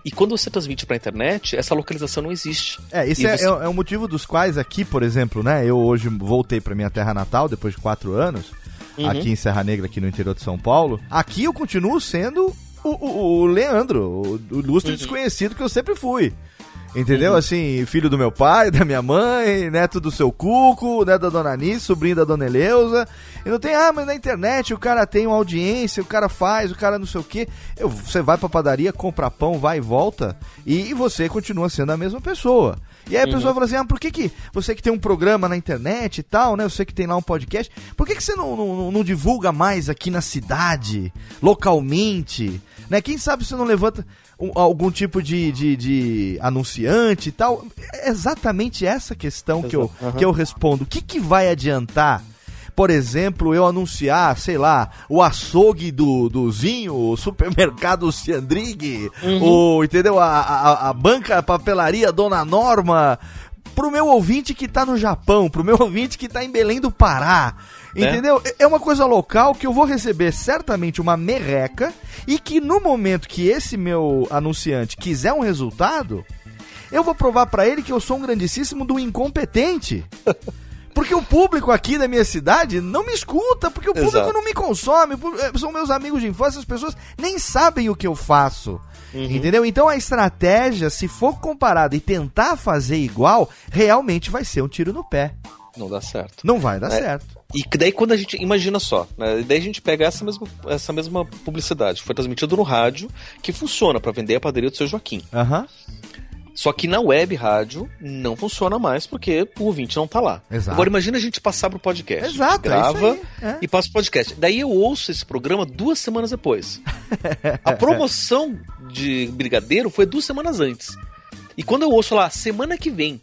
E quando você transmite para a internet, essa localização não existe. É, esse é, você- é, é um motivo dos quais aqui, por exemplo, né? Eu hoje voltei pra minha terra natal depois de quatro anos, Uhum. aqui em Serra Negra, aqui no interior de São Paulo. Aqui eu continuo sendo o, o- o Leandro, o, o ilustre Uhum. desconhecido que eu sempre fui. Entendeu? Assim, filho do meu pai, da minha mãe, neto do seu Cuco, neto da dona Anice, sobrinho da dona Eleusa. E não tem, ah, mas na internet o cara tem uma audiência, o cara faz, o cara não sei o quê. Eu, você vai pra padaria, compra pão, vai e volta, e você continua sendo a mesma pessoa. E aí a pessoa fala assim, ah, por que que você que tem um programa na internet e tal, né, você que tem lá um podcast, por que que você não, não, não divulga mais aqui na cidade, localmente, né? Quem sabe você não levanta um- algum tipo de, de, de anunciante e tal. É exatamente essa questão que eu. Aham. que eu respondo. O que, que vai adiantar? Por exemplo, eu anunciar, sei lá, o açougue do, do Zinho, o supermercado Ciandrig, o, entendeu? A, a, a banca, a papelaria Dona Norma, pro meu ouvinte que tá no Japão, pro meu ouvinte que tá em Belém do Pará. Né? Entendeu? É uma coisa local que eu vou receber certamente uma merreca e que no momento que esse meu anunciante quiser um resultado, eu vou provar pra ele que eu sou um grandíssimo do incompetente. Porque o público aqui da minha cidade não me escuta, porque o público Exato. não me consome, eh, são meus amigos de infância, as pessoas nem sabem o que eu faço. Entendeu? Então a estratégia, se for comparada e tentar fazer igual, realmente vai ser um tiro no pé. Não dá certo. Não vai dar É. certo. E que daí quando a gente. Imagina só, né? Daí a gente pega essa mesma, essa mesma publicidade, que foi transmitida no rádio, que funciona para vender a padaria do seu Joaquim. Aham. Só que na web rádio não funciona mais porque o ouvinte não tá lá. Exato. Agora imagina a gente passar pro podcast. Exato, é grava isso aí, é. e passa pro podcast. Daí eu ouço esse programa duas semanas depois. a promoção de Brigadeiro foi duas semanas antes. E quando eu ouço lá, semana que vem.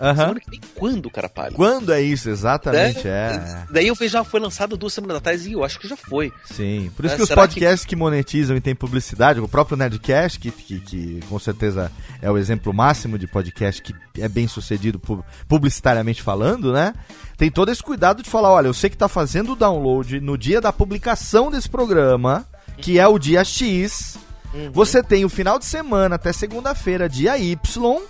Aham. Semana que vem quando, cara palha? Quando é isso, exatamente, Né? é. Daí eu vejo, já foi lançado duas semanas atrás e eu acho que já foi. Sim, por isso É, que os podcasts que... monetizam e tem publicidade, o próprio Nerdcast, que, que, que com certeza é o exemplo máximo de podcast que é bem sucedido pu- publicitariamente falando, né? Tem todo esse cuidado de falar, olha, eu sei que tá fazendo o download no dia da publicação desse programa, que é o dia X, você tem o final de semana até segunda-feira, dia Y,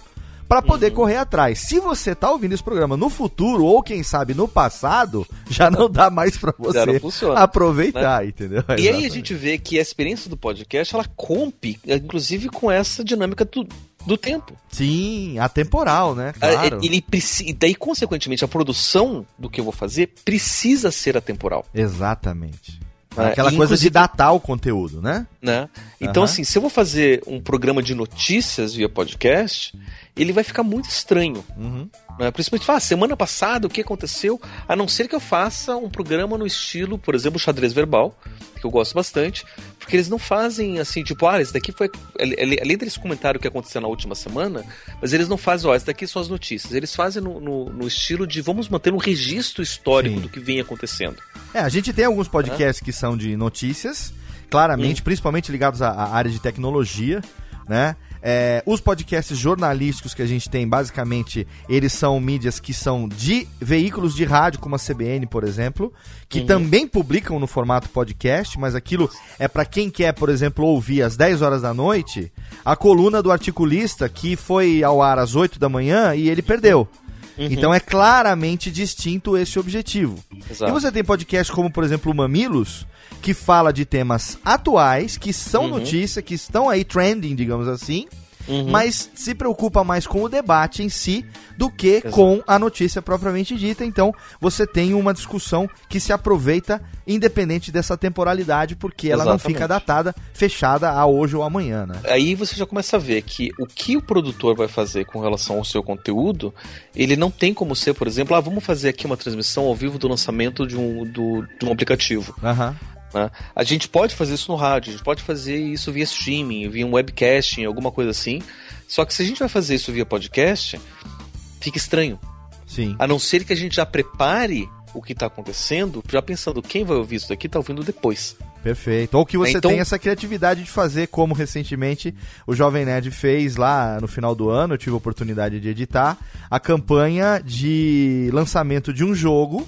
para poder correr atrás. Se você tá ouvindo esse programa no futuro, ou quem sabe no passado, já não dá mais para você funciona, aproveitar, entendeu? E aí a Exatamente. gente vê que a experiência do podcast, ela compe, inclusive com essa dinâmica do, do tempo. Sim, atemporal, né? Ah, Claro. Ele precisa, e daí, consequentemente, a produção do que eu vou fazer precisa ser atemporal. Exatamente. Ah, Aquela coisa de datar o conteúdo, né? Né? Então, Aham. assim, se eu vou fazer um programa de notícias via podcast, ele vai ficar muito estranho. Uhum. Né? Principalmente, fala, ah, semana passada o que aconteceu? A não ser que eu faça um programa no estilo, por exemplo, xadrez verbal, que eu gosto bastante, porque eles não fazem assim, tipo, ah, esse daqui foi. Além deles comentarem o que aconteceu na última semana, mas eles não fazem, ó, esse daqui são as notícias. Eles fazem no, no- no estilo de vamos manter um registro histórico Sim. do que vem acontecendo. É, a gente tem alguns podcasts que são de notícias, claramente, principalmente ligados à, à área de tecnologia, né? É, os podcasts jornalísticos que a gente tem, basicamente, eles são mídias que são de veículos de rádio, como a CBN, por exemplo, que também publicam no formato podcast, mas aquilo é para quem quer, por exemplo, ouvir às 10 horas da noite a coluna do articulista que foi ao ar às 8 da manhã e ele perdeu. Então é claramente distinto esse objetivo. Exato. E você tem podcast como, por exemplo, o Mamilos, que fala de temas atuais, que são notícia, que estão aí trending, digamos assim, mas se preocupa mais com o debate em si do que Exato. com a notícia propriamente dita. Então você tem uma discussão que se aproveita independente dessa temporalidade, porque ela não Exatamente. fica datada, fechada a hoje ou amanhã, né? Aí você já começa a ver que o que o produtor vai fazer com relação ao seu conteúdo, ele não tem como ser, por exemplo, ah, vamos fazer aqui uma transmissão ao vivo do lançamento de um, do, de um aplicativo. Aham. Né? A gente pode fazer isso no rádio, a gente pode fazer isso via streaming, via um webcasting, alguma coisa assim. Só que se a gente vai fazer isso via podcast, fica estranho. Sim. A não ser que a gente já prepare o que está acontecendo, já pensando quem vai ouvir isso daqui está ouvindo depois. Perfeito. Ou que você Então- tem essa criatividade de fazer, como recentemente o Jovem Nerd fez lá no final do ano, eu tive a oportunidade de editar, a campanha de lançamento de um jogo.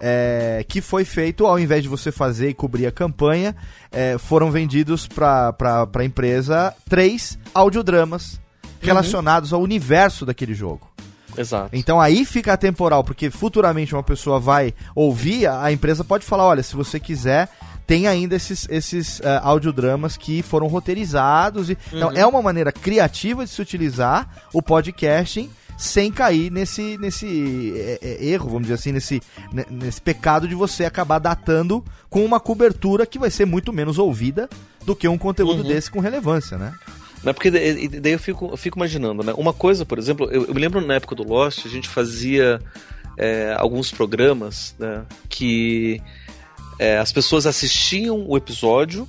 É, que foi feito, ao invés de você fazer e cobrir a campanha, é, foram vendidos para a empresa três audiodramas relacionados ao universo daquele jogo. Exato. Então aí fica atemporal, porque futuramente uma pessoa vai ouvir, a empresa pode falar, olha, se você quiser, tem ainda esses, esses eh, audiodramas que foram roteirizados. E, Então é uma maneira criativa de se utilizar o podcasting sem cair nesse, nesse eh, eh, erro, vamos dizer assim, nesse, ne- nesse pecado de você acabar datando com uma cobertura que vai ser muito menos ouvida do que um conteúdo desse com relevância, né? Não é porque daí daí eu fico, eu fico imaginando, né? Uma coisa, por exemplo, eu, eu me lembro na época do Lost, a gente fazia é, alguns programas né, que é, as pessoas assistiam o episódio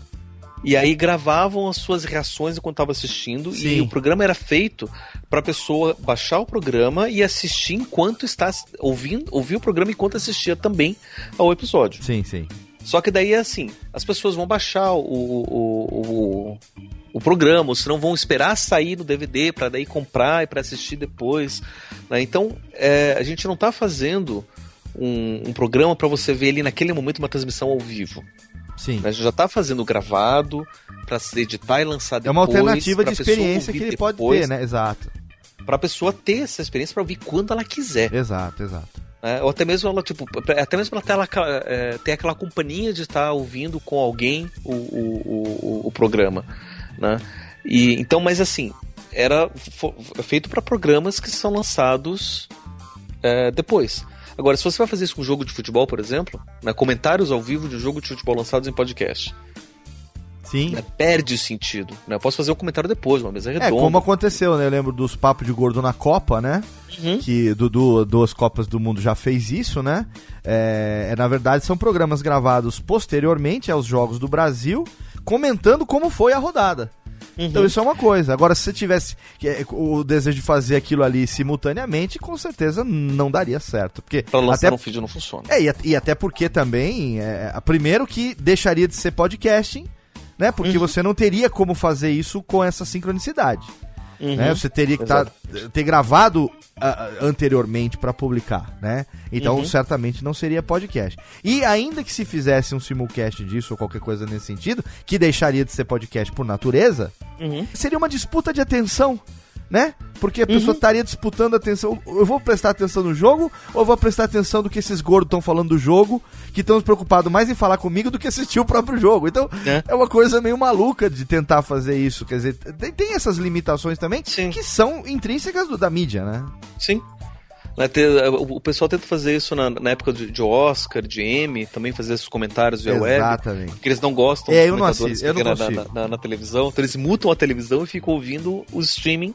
e aí gravavam as suas reações enquanto estava assistindo Sim. e o programa era feito para a pessoa baixar o programa e assistir enquanto está ouvindo, ouvir o programa enquanto assistia também ao episódio. Sim, sim. Só que daí é assim, as pessoas vão baixar o, o, o, o programa, ou se não vão esperar sair no DVD para daí comprar e para assistir depois. né? Então, é, a gente não tá fazendo um, um programa para você ver ali naquele momento uma transmissão ao vivo. Sim. né? Gente já tá fazendo gravado para se editar e lançar É depois. uma alternativa de experiência que ele pode depois, ter, né? Exato. Pra pessoa ter essa experiência para ouvir quando ela quiser. Exato, exato. né? Ou até mesmo ela, tipo, pra- até mesmo ela ter, ela, é, ter aquela companhia de estar ouvindo com alguém o, o, o, o programa, né? E, então, mas assim, era feito para programas que são lançados é, depois. Agora, se você vai fazer isso com jogo de futebol, por exemplo, né, comentários ao vivo de um jogo de futebol lançados em podcast, Sim. né, perde o sentido. Né? Eu posso fazer um comentário depois, uma mesa É, redonda. como aconteceu, né? Eu lembro dos papos de gordo na Copa, né? Uhum. Que Dudu, duas Copas do Mundo já fez isso, né? É, é, na verdade, são programas gravados posteriormente aos Jogos do Brasil, comentando como foi a rodada. Uhum. Então isso é uma coisa. Agora, se você tivesse é, o desejo de fazer aquilo ali simultaneamente, com certeza não daria certo. Porque Pra lançar até um vídeo não funciona. é, e, e até porque também, é, primeiro que deixaria de ser podcasting, né? Porque você não teria como fazer isso com essa sincronicidade. Uhum. Né? Você teria que tá, ter gravado ah, anteriormente para publicar, né? Então Uhum. certamente não seria podcast. E ainda que se fizesse um simulcast disso ou qualquer coisa nesse sentido, que deixaria de ser podcast por natureza, Uhum. seria uma disputa de atenção, né? Porque a pessoa estaria disputando a atenção. Eu vou prestar atenção no jogo ou eu vou prestar atenção do que esses gordos estão falando do jogo, que estão preocupados mais em falar comigo do que assistir o próprio jogo. Então É. é, uma coisa meio maluca de tentar fazer isso. Quer dizer, tem, tem essas limitações também Sim. que são intrínsecas do- da mídia, né? Sim. Né, ter- o pessoal tenta fazer isso na, na época de, de Oscar, de Emmy, também fazer esses comentários via web. Exatamente. Porque eles não gostam É, dos eu não assisto, eu não na, na, na- na televisão. Então eles mutam a televisão e ficam ouvindo o streaming.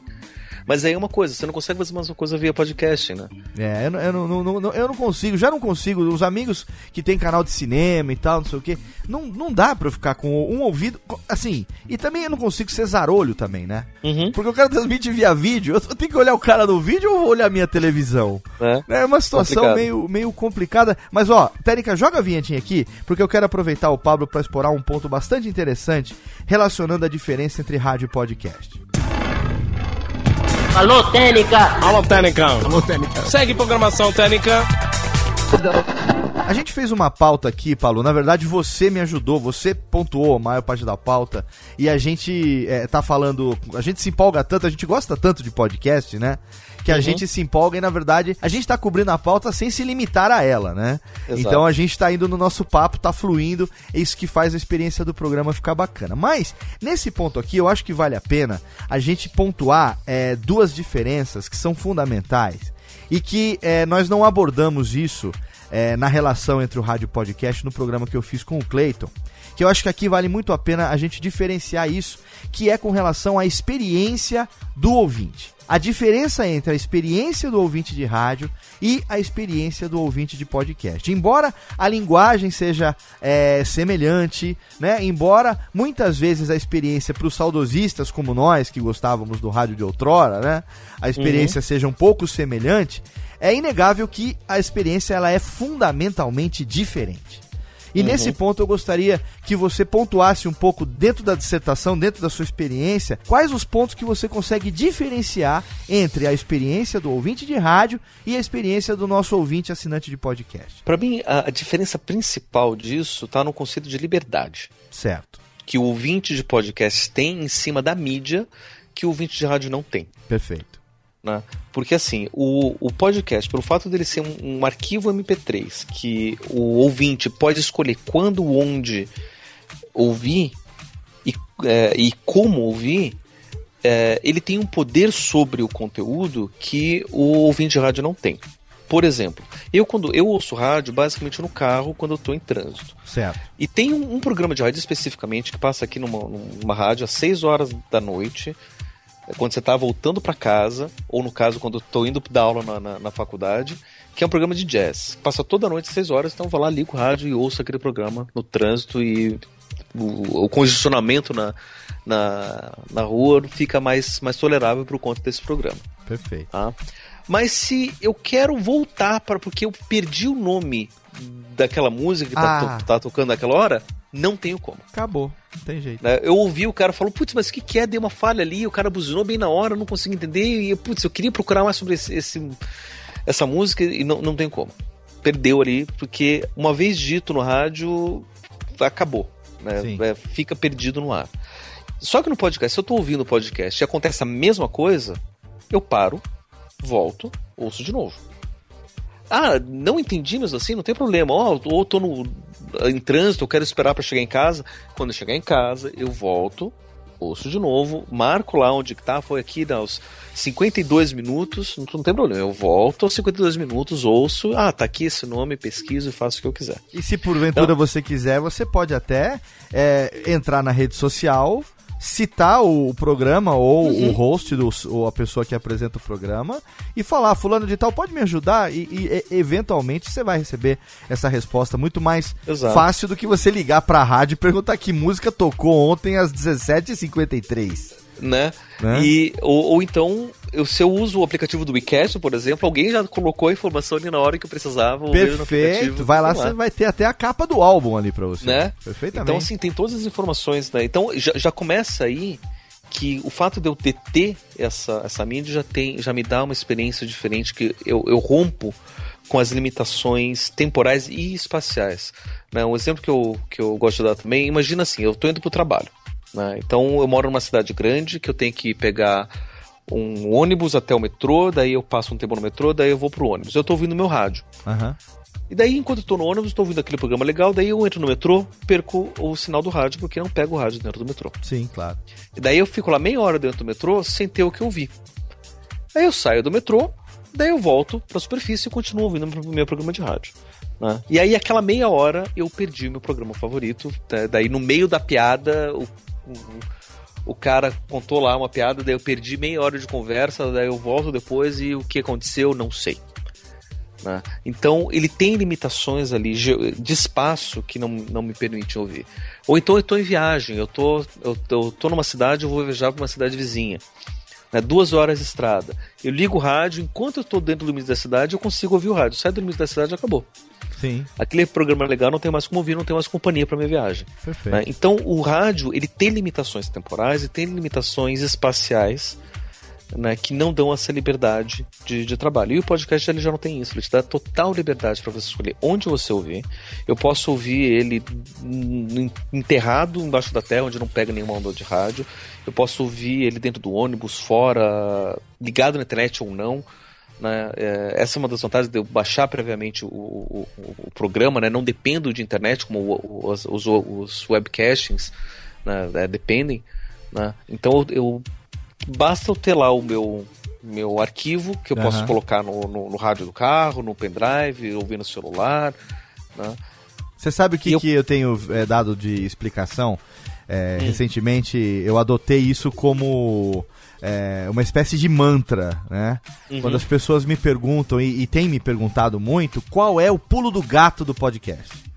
Mas aí é uma coisa, você não consegue fazer a mesma coisa via podcast, né? É, eu, não- eu, não, não- não- eu não consigo, já não consigo. Os amigos que tem canal de cinema e tal, não sei o que, não, não dá pra eu ficar com um ouvido. Assim, e também eu não consigo ser zarolho também, né? Uhum. Porque o cara transmite via vídeo, eu tenho que olhar o cara no vídeo ou vou olhar a minha televisão? Né? É uma situação Complicado. meio, meio complicada. Mas ó, Técnica, joga a vinhetinha aqui, porque eu quero aproveitar o Pablo pra explorar um ponto bastante interessante relacionando a diferença entre rádio e podcast. Alô, Técnica! Alô, Técnica. Alô, Técnica. Segue programação Técnica. A gente fez uma pauta aqui, Paulo. Na verdade, você me ajudou, você pontuou a maior parte da pauta. E a gente é, tá falando. A gente se empolga tanto, a gente gosta tanto de podcast, né? Que a gente se empolga e, na verdade, a gente tá cobrindo a pauta sem se limitar a ela, né? Exato. Então a gente tá indo no nosso papo, tá fluindo, é isso que faz a experiência do programa ficar bacana. Mas, nesse ponto aqui, eu acho que vale a pena a gente pontuar é, duas diferenças que são fundamentais e que é, nós não abordamos isso é, na relação entre o rádio e o podcast no programa que eu fiz com o Clayton, que eu acho que aqui vale muito a pena a gente diferenciar isso, que é com relação à experiência do ouvinte. A diferença entre a experiência do ouvinte de rádio e a experiência do ouvinte de podcast. Embora a linguagem seja é, semelhante, né? embora muitas vezes a experiência para os saudosistas como nós, que gostávamos do rádio de outrora, né? a experiência uhum. seja um pouco semelhante, é inegável que a experiência ela é fundamentalmente diferente. E uhum. nesse ponto eu gostaria que você pontuasse um pouco dentro da dissertação, dentro da sua experiência, quais os pontos que você consegue diferenciar entre a experiência do ouvinte de rádio e a experiência do nosso ouvinte assinante de podcast. Para mim, a, a diferença principal disso está no conceito de liberdade. Certo. Que o ouvinte de podcast tem em cima da mídia que o ouvinte de rádio não tem. Perfeito. Né? Porque assim, o, o podcast, pelo fato dele ser um, um, arquivo MP3, que o ouvinte pode escolher quando, onde ouvir e, é, e como ouvir, é, ele tem um poder sobre o conteúdo que o ouvinte de rádio não tem. Por exemplo, eu quando eu ouço rádio basicamente no carro quando eu estou em trânsito. Certo. E tem um, um, programa de rádio especificamente que passa aqui numa, numa rádio às 6 horas da noite, quando você está voltando para casa, ou no caso, quando eu estou indo dar aula na, na, na, faculdade, que é um programa de jazz. Passa toda noite, às 6 horas, então eu vou lá, ligo o rádio e ouço aquele programa no trânsito e o, o congestionamento na, na, na rua fica mais, mais tolerável por conta desse programa. Perfeito. Tá? Mas se eu quero voltar para porque eu perdi o nome daquela música que tá ah. tá, tá tocando naquela hora, não tenho como. Acabou, não tem jeito. Né, eu ouvi o cara falou, putz, mas o que, que é? Deu uma falha ali, o cara buzinou bem na hora, não consegui entender, e putz, eu queria procurar mais sobre esse, esse essa música e não, não tem como. Perdeu ali, porque uma vez dito no rádio, acabou. Né? É, fica perdido no ar. Só que no podcast, se eu tô ouvindo o podcast e acontece a mesma coisa, eu paro, volto, ouço de novo. Ah, não entendi, mas assim, não tem problema. Ó, oh, ou tô no, em trânsito, eu quero esperar para chegar em casa. Quando eu chegar em casa, eu volto, ouço de novo, marco lá onde tá, foi aqui aos 52 minutos, não, não tem problema, eu volto aos 52 minutos, ouço, ah, tá aqui esse nome, pesquiso e faço o que eu quiser. E se porventura então, você quiser, você pode até é, entrar na rede social, citar o programa ou uhum. o host do, ou a pessoa que apresenta o programa e falar, fulano de tal, pode me ajudar? E, e, eventualmente você vai receber essa resposta muito mais Exato. fácil do que você ligar pra rádio e perguntar que música tocou ontem às 17h53 né? né? E, ou, ou, então, eu, se eu uso o aplicativo do WeCast, por exemplo, alguém já colocou a informação ali na hora que eu precisava. Perfeito. Vai lá, você vai ter até a capa do álbum ali pra você. Né? Perfeitamente. Então, assim, tem todas as informações, né? Então, já, já começa aí que o fato de eu ter essa, essa mídia já, tem, já me dá uma experiência diferente, que eu, eu rompo com as limitações temporais e espaciais. Né? Um exemplo que eu, que eu gosto de dar também, imagina assim, eu estou indo para o trabalho. Né? Então eu moro numa cidade grande que eu tenho que pegar um ônibus até o metrô, daí eu passo um tempo no metrô, daí eu vou pro ônibus. Eu tô ouvindo meu rádio. Uhum. E daí, enquanto eu tô no ônibus, tô ouvindo aquele programa legal, daí eu entro no metrô, perco o sinal do rádio, porque não pego o rádio dentro do metrô. Sim, claro. E daí eu fico lá meia hora dentro do metrô sem ter o que ouvir. Aí eu saio do metrô, daí eu volto pra superfície e continuo ouvindo meu programa de rádio. Né? E aí, aquela meia hora, eu perdi meu programa favorito. Né? Daí, no meio da piada, o o, cara contou lá uma piada, daí eu perdi meia hora de conversa, daí eu volto depois e o que aconteceu, não sei. Né? Então ele tem limitações ali de espaço que não, não me permite ouvir. Ou então eu estou em viagem, eu tô, eu, eu tô numa cidade, eu vou viajar para uma cidade vizinha. Né? Duas horas de estrada. Eu ligo o rádio, enquanto eu estou dentro do limite da cidade, eu consigo ouvir o rádio. Sai do limite da cidade, acabou. Sim. Aquele programa legal não tem mais como ouvir, não tem mais companhia para minha viagem. Perfeito. Né? Então o rádio ele tem limitações temporais e tem limitações espaciais né, que não dão essa liberdade de, de, trabalho. E o podcast ele já não tem isso, ele te dá total liberdade para você escolher onde você ouvir. Eu posso ouvir ele enterrado embaixo da terra, onde não pega nenhuma onda de rádio. Eu posso ouvir ele dentro do ônibus, fora, ligado na internet ou não. Né? É, essa é uma das vantagens de eu baixar previamente o, o, o programa, né? não dependo de internet, como os, os, os webcastings né? é, dependem. Né? Então eu, basta eu ter lá o meu, meu arquivo que eu uhum. posso colocar no, no, no, rádio do carro, no pendrive, ouvir no celular. Né? Você sabe o que eu, eu- que eu tenho é, dado de explicação? É, Hum. Recentemente eu adotei isso como é, uma espécie de mantra, né? Uhum. Quando as pessoas me perguntam, e, e têm me perguntado muito, qual é o pulo do gato do podcast?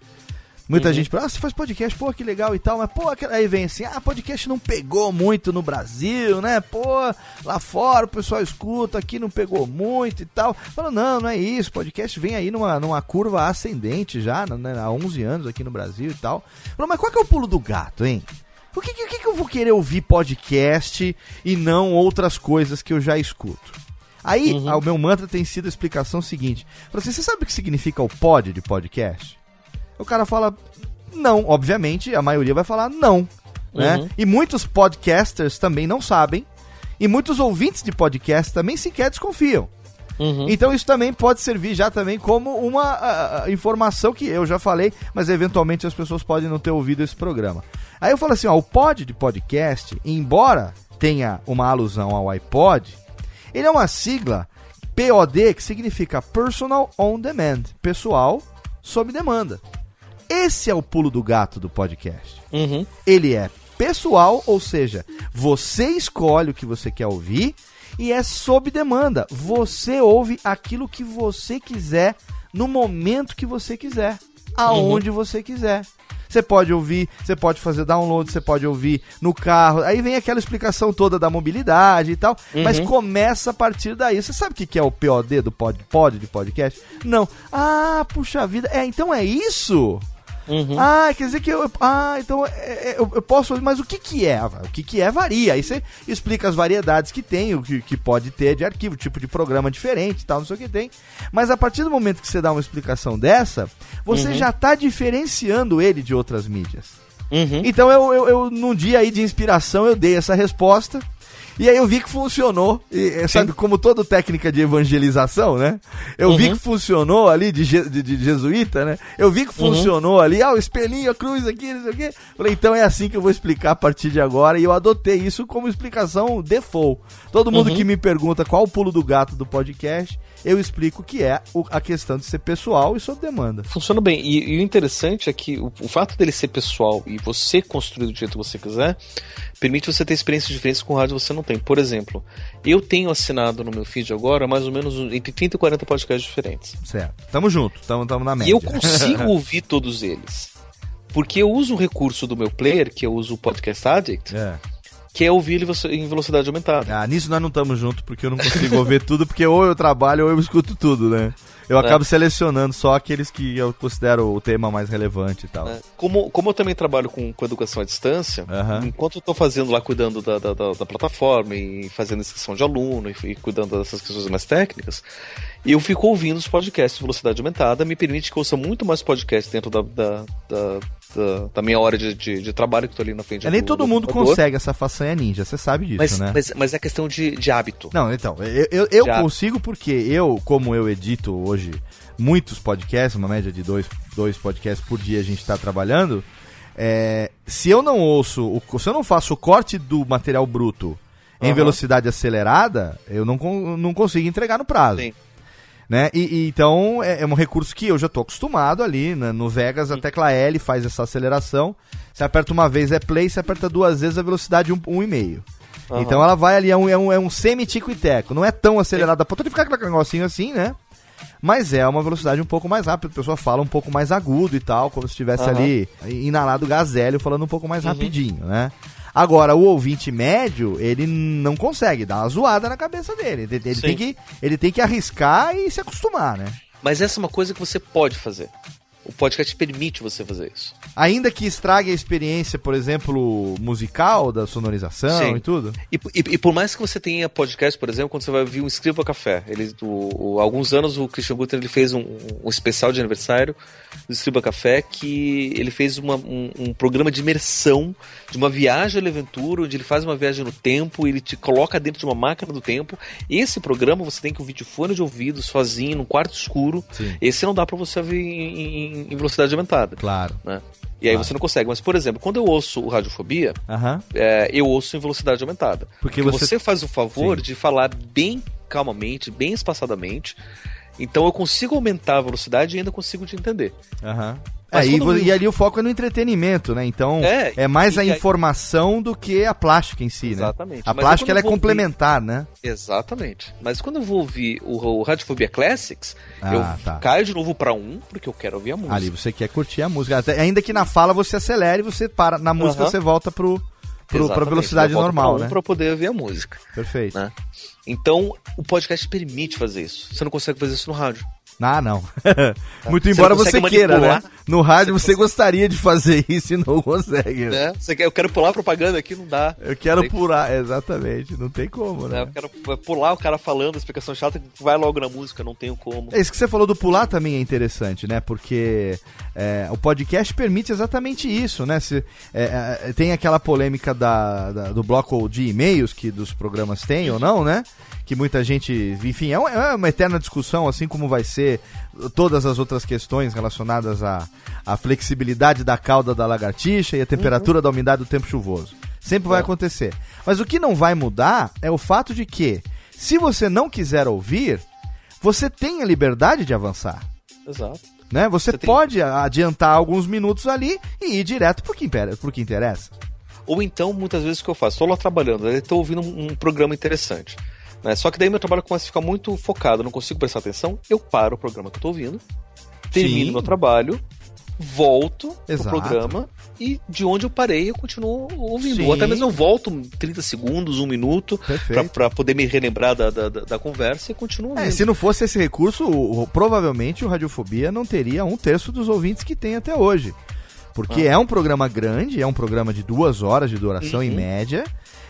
Muita Uhum. gente fala, ah, você faz podcast, pô, que legal e tal, mas pô, aí vem assim, ah, podcast não pegou muito no Brasil, né? Pô, lá fora o pessoal escuta, aqui não pegou muito e tal. Fala, não, não é isso, podcast vem aí numa, numa curva ascendente já, né, há 11 anos aqui no Brasil e tal. Fala, mas qual que é o pulo do gato, hein? Por que, que, que eu vou querer ouvir podcast e não outras coisas que eu já escuto? Aí, Uhum. ah, o meu mantra tem sido a explicação seguinte. Assim, você sabe o que significa o pod de podcast? O cara fala, não, obviamente, a maioria vai falar não. Né? Uhum. E muitos podcasters também não sabem. E muitos ouvintes de podcast também sequer desconfiam. Uhum. Então isso também pode servir já também como uma ah, ah, informação que eu já falei, mas eventualmente as pessoas podem não ter ouvido esse programa. Aí eu falo assim, ó, o pod de podcast, embora tenha uma alusão ao iPod, ele é uma sigla POD que significa Personal On Demand, pessoal sob demanda. Esse é o pulo do gato do podcast Uhum. ele é pessoal, ou seja, você escolhe o que você quer ouvir e é sob demanda. Você ouve aquilo que você quiser no momento que você quiser, aonde você quiser. Você pode ouvir, você pode fazer download, você pode ouvir no carro. Aí vem aquela explicação toda da mobilidade e tal, mas começa a partir daí. Você sabe o que que é o POD do pod, pod de podcast? Não. Ah, puxa vida. É, então é isso? Uhum. Ah, quer dizer que eu. Ah, então é, é, eu, eu posso. Mas o que que é? O que que é varia. Aí você explica as variedades que tem, o que, que pode ter de arquivo, tipo de programa diferente e tal, não sei o que tem. Mas a partir do momento que você dá uma explicação dessa, você já tá diferenciando ele de outras mídias. Uhum. Então eu, eu, eu, num dia aí de inspiração, eu dei essa resposta. E aí eu vi que funcionou. E, sabe, como toda técnica de evangelização, né? Eu vi Uhum. que funcionou ali de, je- de, de jesuíta, né? Eu vi que funcionou ali, ah, o espelhinho, a cruz aqui, não sei o quê. Falei, então é assim que eu vou explicar a partir de agora. E eu adotei isso como explicação default. Todo mundo Uhum. que me pergunta qual o pulo do gato do podcast, eu explico que é o- a questão de ser pessoal e sob demanda. Funciona bem. E, e o interessante é que o, o fato dele ser pessoal e você construir do jeito que você quiser, permite você ter experiências diferentes com rádio que você não tem. Por exemplo, eu tenho assinado no meu feed agora mais ou menos entre 30 e 40 podcasts diferentes. Certo. Tamo junto, tamo, tamo na média. E eu consigo ouvir todos eles. Porque eu uso um recurso do meu player, que eu uso o Podcast Addict, É. que é ouvir ele em velocidade aumentada. Ah, nisso nós não estamos juntos, porque eu não consigo ouvir tudo, porque ou eu trabalho ou eu escuto tudo, né? Eu É. acabo selecionando só aqueles que eu considero o tema mais relevante e tal. né? Como, como eu também trabalho com, com educação à distância, Aham. enquanto eu tô fazendo lá, cuidando da, da, da- da plataforma e fazendo inscrição de aluno e, e cuidando dessas questões mais técnicas, eu fico ouvindo os podcasts de velocidade aumentada, me permite que eu ouça muito mais podcasts dentro da, da, da, da- da minha hora de, de, de trabalho que tô ali na frente É, nem do- todo do mundo computador. consegue essa façanha ninja, você sabe disso, Mas, né? mas, mas é questão de, de hábito. Não, então, eu, eu, eu consigo porque eu, como eu edito hoje muitos podcasts, uma média de dois, dois podcasts por dia a gente está trabalhando, é, se eu não ouço, o- se eu não faço o corte do material bruto em Aham. velocidade acelerada, eu não, não consigo entregar no prazo. Sim. Né? E, e então é, é um recurso que eu já tô acostumado ali, né? no Vegas a tecla L faz essa aceleração, você aperta uma vez é play, você aperta duas vezes a velocidade 1,5. Um, um e meio. Aham. Então ela vai ali, é um, é um, é um semi-tico e teco. Não é tão acelerada a ponto de ficar aquele negocinho assim, né? Mas é uma velocidade um pouco mais rápida. A pessoa fala um pouco mais agudo e tal, como se estivesse Aham. ali inalado gazélio falando um pouco mais rapidinho, né? Agora, o ouvinte médio, ele não consegue, dá uma zoada na cabeça dele. Ele, ele tem que, ele tem que arriscar e se acostumar, né? Mas essa é uma coisa que você pode fazer. O podcast permite você fazer isso. Ainda que estrague a experiência, por exemplo, musical, da sonorização Sim. e tudo. E, e- e por mais que você tenha podcast, por exemplo, quando você vai ouvir um Escriba Café, ele, o, o- há alguns anos o Christian Guter ele fez um, um especial de aniversário do Escriba Café que ele fez uma- um, um programa de imersão de uma viagem à aventura, onde ele faz uma viagem no tempo, ele te coloca dentro de uma máquina do tempo. Esse programa você tem que ouvir de fone de ouvido, sozinho, num quarto escuro. Sim. Esse não dá pra você ouvir em, em- em velocidade aumentada. Claro. Né? E aí você não consegue. Mas, por exemplo, quando eu ouço o Radiofobia, é, eu ouço em velocidade aumentada. Porque Porque você- você... faz o favor Sim. de falar bem calmamente, bem espaçadamente. Então eu consigo aumentar a velocidade e ainda consigo te entender. Aham. É, e, eu- e ali o foco é no entretenimento, né? Então é, É, mais a aí- informação do que a plástica em si, né? Exatamente. A Mas plástica ela é vou complementar, né? Exatamente. Mas quando eu vou ouvir o, o Radiofobia Classics, Ah, eu tá. caio de novo pra um, porque eu quero ouvir a música. Ali você quer curtir a música. Até- ainda que na fala você acelere, você para. Na música você volta pro, pro, pra velocidade normal, pra né? Pra poder ouvir a música. Perfeito. né? Então, o podcast permite fazer isso. Você não consegue fazer isso no rádio. Ah, não. Muito Você embora você consegue queira, né? manipular. No rádio Você você, gostaria de fazer isso e não consegue. Né? Você quer, eu quero pular a propaganda aqui, não dá. Eu quero Tem- pular, exatamente. Não tem como, né? né? Eu quero pular o cara falando, explicação chata, vai logo na música, não tenho como. É isso que você falou do pular também é interessante, né? Porque é, o podcast permite exatamente isso, né? Se, é, é, tem aquela polêmica da, da- do bloco de e-mails que dos programas têm ou não, né? Que muita gente, enfim, é, é uma eterna discussão, assim como vai ser todas as outras questões relacionadas à, à flexibilidade da cauda da lagartixa e a temperatura da umidade do tempo chuvoso. Sempre vai É. acontecer. Mas o que não vai mudar é o fato de que, se você não quiser ouvir, você tem a liberdade de avançar. Exato. Né? Você, Você tem- pode adiantar alguns minutos ali e ir direto pro que, pro que interessa. Ou então, muitas vezes, o que eu faço? Estou lá trabalhando, estou ouvindo um, um programa interessante. Né? Só que daí meu trabalho começa a ficar muito focado, não consigo prestar atenção, eu paro o programa que eu estou ouvindo, termino Sim. meu trabalho, volto Exato. pro programa e de onde eu parei eu continuo ouvindo. Sim. Ou até mesmo eu volto 30 segundos, um minuto, para poder me relembrar da, da, da- conversa e continuo ouvindo. É, se não fosse esse recurso, provavelmente o Radiofobia não teria um terço dos ouvintes que tem até hoje. Porque Ah. é um programa grande, é um programa de duas horas de duração em Uhum. média,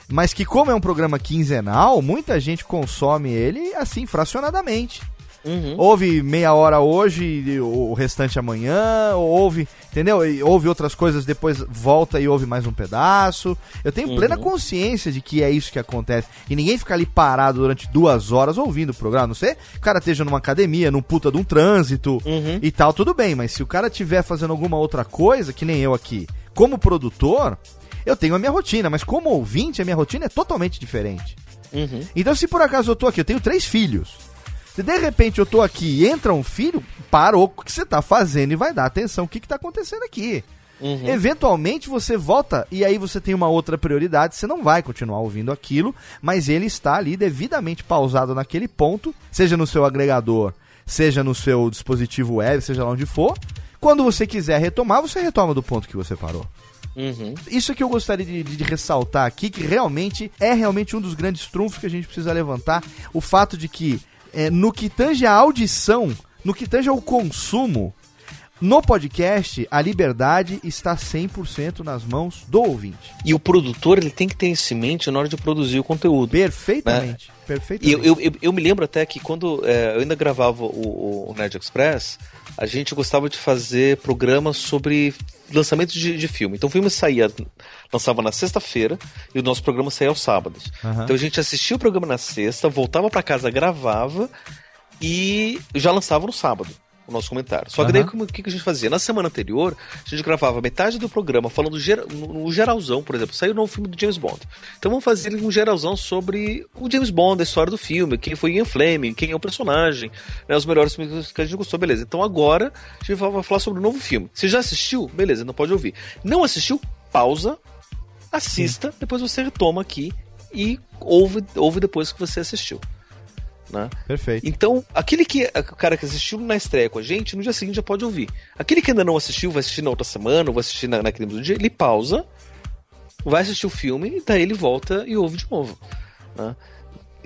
mas que como é um programa quinzenal, muita gente consome ele assim, fracionadamente. Uhum. Ouve meia hora hoje e o restante amanhã, ou ouve, entendeu? E ouve outras coisas, depois volta e ouve mais um pedaço. Eu tenho Uhum. plena consciência de que é isso que acontece. E ninguém fica ali parado durante duas horas ouvindo o programa. Não sei, o cara esteja numa academia, num puta de um trânsito Uhum. e tal, tudo bem. Mas se o cara estiver fazendo alguma outra coisa, que nem eu aqui, como produtor, eu tenho a minha rotina, mas como ouvinte, a minha rotina é totalmente diferente. Uhum. Então, se por acaso eu tô aqui, eu tenho três filhos. Se de repente eu tô aqui e entra um filho, parou o que você tá fazendo e vai dar atenção. O que que tá acontecendo aqui? Uhum. Eventualmente você volta e aí você tem uma outra prioridade, você não vai continuar ouvindo aquilo, mas ele está ali devidamente pausado naquele ponto, seja no seu agregador, seja no seu dispositivo web, seja lá onde for. Quando você quiser retomar, você retoma do ponto que você parou. Uhum. Isso é que eu gostaria de, de- de ressaltar aqui, que realmente é realmente um dos grandes trunfos que a gente precisa levantar. O fato de que, é, no que tange a audição, no que tange ao consumo, no podcast, a liberdade está 100% nas mãos do ouvinte. E o produtor ele tem que ter isso em mente na hora de produzir o conteúdo. Perfeitamente. E Perfeitamente. eu, eu, eu, eu me lembro até que quando é, eu ainda gravava o, o Nerd Express, a gente gostava de fazer programas sobre lançamentos de, de filme. Então o filme saía, lançava na sexta-feira e o nosso programa saía aos sábados. Aham. Então a gente assistia o programa na sexta, voltava para casa, gravava e já lançava no sábado o nosso comentário. Só que daí o que, que a gente fazia? Na semana anterior, a gente gravava metade do programa falando gera- no, geralzão, por exemplo, saiu o novo filme do James Bond. Então vamos fazer um geralzão sobre o James Bond, a história do filme, quem foi Ian Fleming, quem é o personagem, né, os melhores filmes que a gente gostou, beleza. Então agora a gente vai falar sobre o novo filme. Você já assistiu? Beleza, não pode ouvir. Não assistiu? Pausa, assista, depois você retoma aqui e ouve, ouve depois que você assistiu. Né? Perfeito. Então, aquele que o cara que assistiu na estreia com a gente, no dia seguinte já pode ouvir. Aquele que ainda não assistiu, vai assistir na outra semana, ou vai assistir na, naquele mesmo dia, ele pausa, vai assistir o filme, e daí ele volta e ouve de novo. né?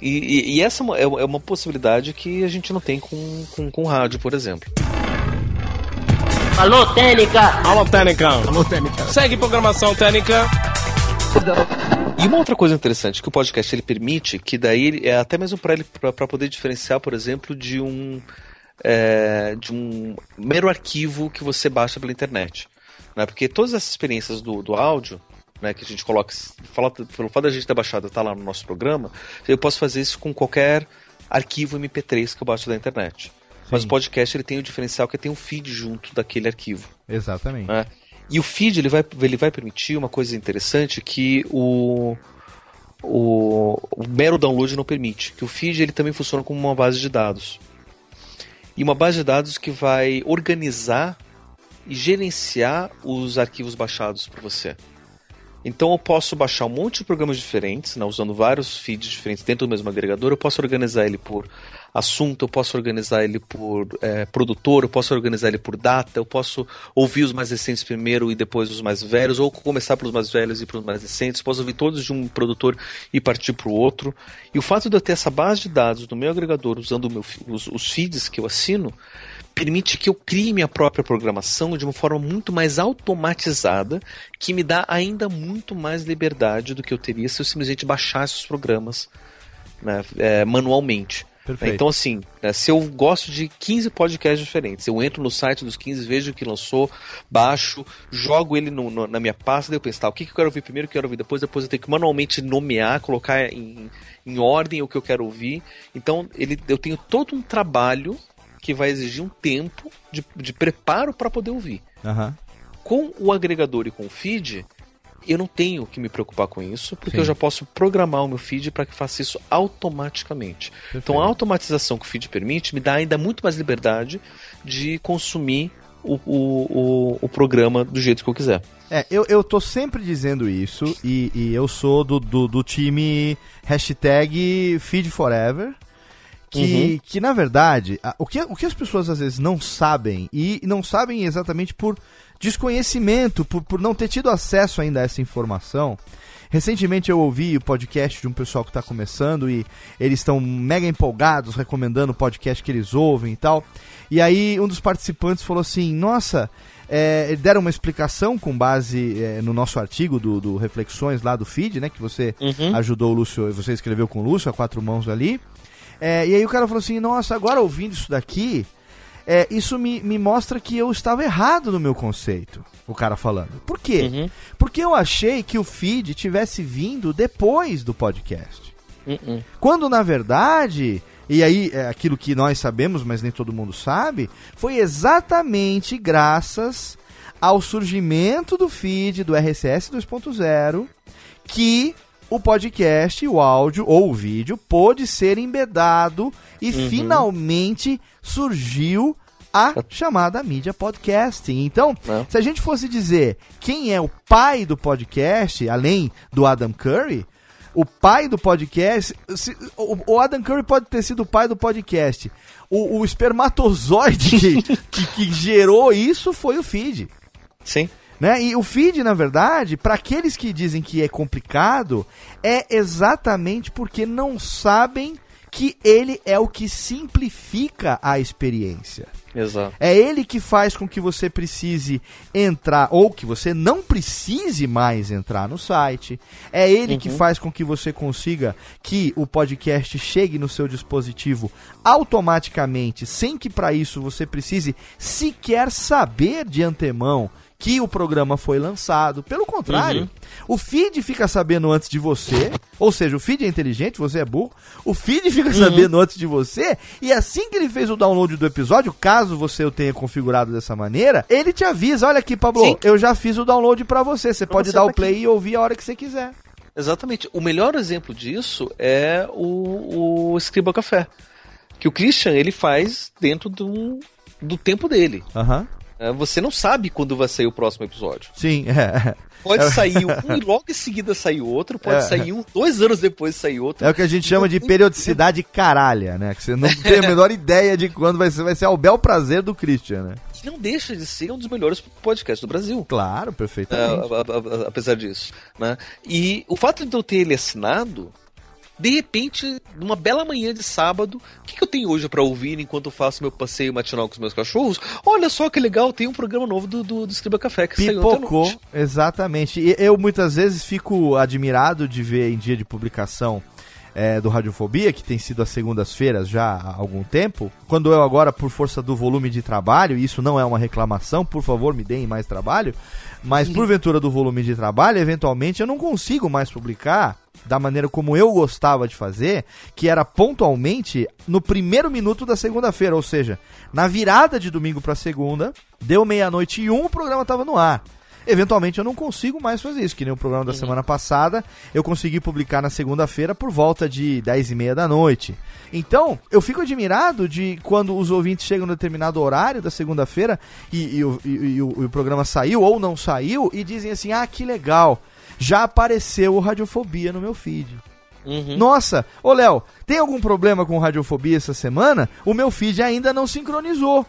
E, e- e essa é uma, é uma- é possibilidade que a gente não tem com, com, com rádio, por exemplo. Alô, Técnica! Alô, Técnica. Alô, Técnica. Segue programação Técnica. E uma outra coisa interessante que o podcast ele permite, que daí ele- é até mesmo para ele para poder diferenciar, por exemplo, de um é, de um mero arquivo que você baixa pela internet, né? Porque todas essas experiências do, do áudio, né, que a gente coloca, fala, pelo fato da gente ter baixado, tá lá no nosso programa, eu posso fazer isso com qualquer arquivo MP3 que eu baixo da internet. Mas Sim. o podcast ele tem o diferencial que tem um feed junto daquele arquivo. Exatamente. né? E o feed ele vai, ele vai permitir uma coisa interessante que o, o, o mero download não permite. Que o feed ele também funciona como uma base de dados. e uma base de dados que vai organizar e gerenciar os arquivos baixados para você. Então eu posso baixar um monte de programas diferentes, né, usando vários feeds diferentes dentro do mesmo agregador. Eu posso organizar ele por assunto, eu posso organizar ele por é, produtor, eu posso organizar ele por data, eu posso ouvir os mais recentes primeiro e depois os mais velhos, ou começar pelos mais velhos e pelos mais recentes. Posso ouvir todos de um produtor e partir para o outro. E o fato de eu ter essa base de dados no meu agregador usando meu, os, os feeds que eu assino permite que eu crie minha própria programação de uma forma muito mais automatizada, que me dá ainda muito mais liberdade do que eu teria se eu simplesmente baixasse os programas né, é, manualmente. Perfeito. Então, assim, né, se eu gosto de 15 podcasts diferentes, eu entro no site dos 15, vejo o que lançou, baixo, jogo ele no, no, na minha pasta, daí eu penso, tá, o que, que eu quero ouvir primeiro, o que eu quero ouvir depois, depois eu tenho que manualmente nomear, colocar em, em ordem o que eu quero ouvir. Então, ele, eu tenho todo um trabalho que vai exigir um tempo de, de preparo para poder ouvir. Aham. Com o agregador e com o feed, eu não tenho que me preocupar com isso, porque Sim. eu já posso programar o meu feed para que faça isso automaticamente. Então a automatização que o feed permite me dá ainda muito mais liberdade de consumir o, o, o, o programa do jeito que eu quiser. É, eu, eu tô sempre dizendo isso e, e eu sou do, do, do time hashtag FeedForever. Que, Uhum. que na verdade, a- o que, o que as pessoas às vezes não sabem, e não sabem exatamente por desconhecimento, por, por não ter tido acesso ainda a essa informação. Recentemente eu ouvi o podcast de um pessoal que está começando e eles estão mega empolgados, recomendando o podcast que eles ouvem e tal. E aí um dos participantes falou assim: Nossa, é, deram uma explicação com base é, no nosso artigo do, do Reflexões lá do feed, né? Que você Uhum. ajudou o Lúcio, você escreveu com o Lúcio, a quatro mãos ali. É, e aí o cara falou assim: Nossa, agora ouvindo isso daqui, é, isso me, me mostra que eu estava errado no meu conceito. O cara falando. Por quê? Uhum. Porque eu achei que o feed tivesse vindo depois do podcast. Uhum. Quando na verdade, e aí é aquilo que nós sabemos, mas nem todo mundo sabe, foi exatamente graças ao surgimento do feed do RSS 2.0 que o podcast, o áudio ou o vídeo pôde ser embedado e Uhum. finalmente surgiu a chamada mídia podcasting. Então, É. se a gente fosse dizer quem é o pai do podcast, além do Adam Curry, o pai do podcast. se- o, o Adam Curry pode ter sido o pai do podcast. O, o espermatozoide que, que- que gerou isso foi o feed. Sim. Né? E o feed, na verdade, para aqueles que dizem que é complicado, é exatamente porque não sabem que ele é o que simplifica a experiência. Exato. É ele que faz com que você precise entrar, ou que você não precise mais entrar no site. É ele que faz com que você consiga que o podcast chegue no seu dispositivo automaticamente, sem que para isso você precise sequer saber de antemão que o programa foi lançado. Pelo contrário, o feed fica sabendo antes de você, ou seja, o feed é inteligente, você é burro. O feed fica sabendo antes de você, e assim que ele fez o download do episódio, caso você o tenha configurado dessa maneira, ele te avisa: olha aqui, Pablo, Sim. eu já fiz o download pra você. Você pode você dar tá o play e ouvir a hora que você quiser. Exatamente. O melhor exemplo disso é o, o Escriba Café. Que o Christian ele faz dentro do, do tempo dele. Aham. É, Você não sabe quando vai sair o próximo episódio. Sim, é. Pode sair um e logo em seguida sair outro, pode É. sair um, dois anos depois sair outro. É o que a gente chama de periodicidade caralha, né? Que você não tem a menor ideia de quando vai ser. Vai ser ao bel prazer do Christian, né? Que não deixa de ser um dos melhores podcasts do Brasil. Claro, É, perfeitamente. a- a- a- apesar disso. Né? E o fato de eu ter ele assinado, de repente, numa bela manhã de sábado, o que, que eu tenho hoje pra ouvir enquanto eu faço meu passeio matinal com os meus cachorros? Olha só que legal, tem um programa novo do, do, do Escriba Café que saiu Pipocou, noite. exatamente. E eu muitas vezes fico admirado de ver em dia de publicação é, do Radiofobia, que tem sido às segundas-feiras já há algum tempo. Quando eu agora, por força do volume de trabalho, e isso não é uma reclamação, por favor, me deem mais trabalho, mas porventura do volume de trabalho, eventualmente eu não consigo mais publicar da maneira como eu gostava de fazer, que era pontualmente no primeiro minuto da segunda-feira, ou seja, na virada de domingo para segunda, deu meia-noite e um, o programa estava no ar. eventualmente eu não consigo mais fazer isso, que nem o programa da semana passada, eu consegui publicar na segunda-feira por volta de 10 e meia da noite. Então, eu fico admirado de quando os ouvintes chegam no determinado horário da segunda-feira e, e, e- e o, e o programa saiu ou não saiu e dizem assim: ah, que legal, já apareceu o Radiofobia no meu feed. Uhum. Nossa, ô Léo, tem algum problema com radiofobia essa semana? O meu feed ainda não sincronizou.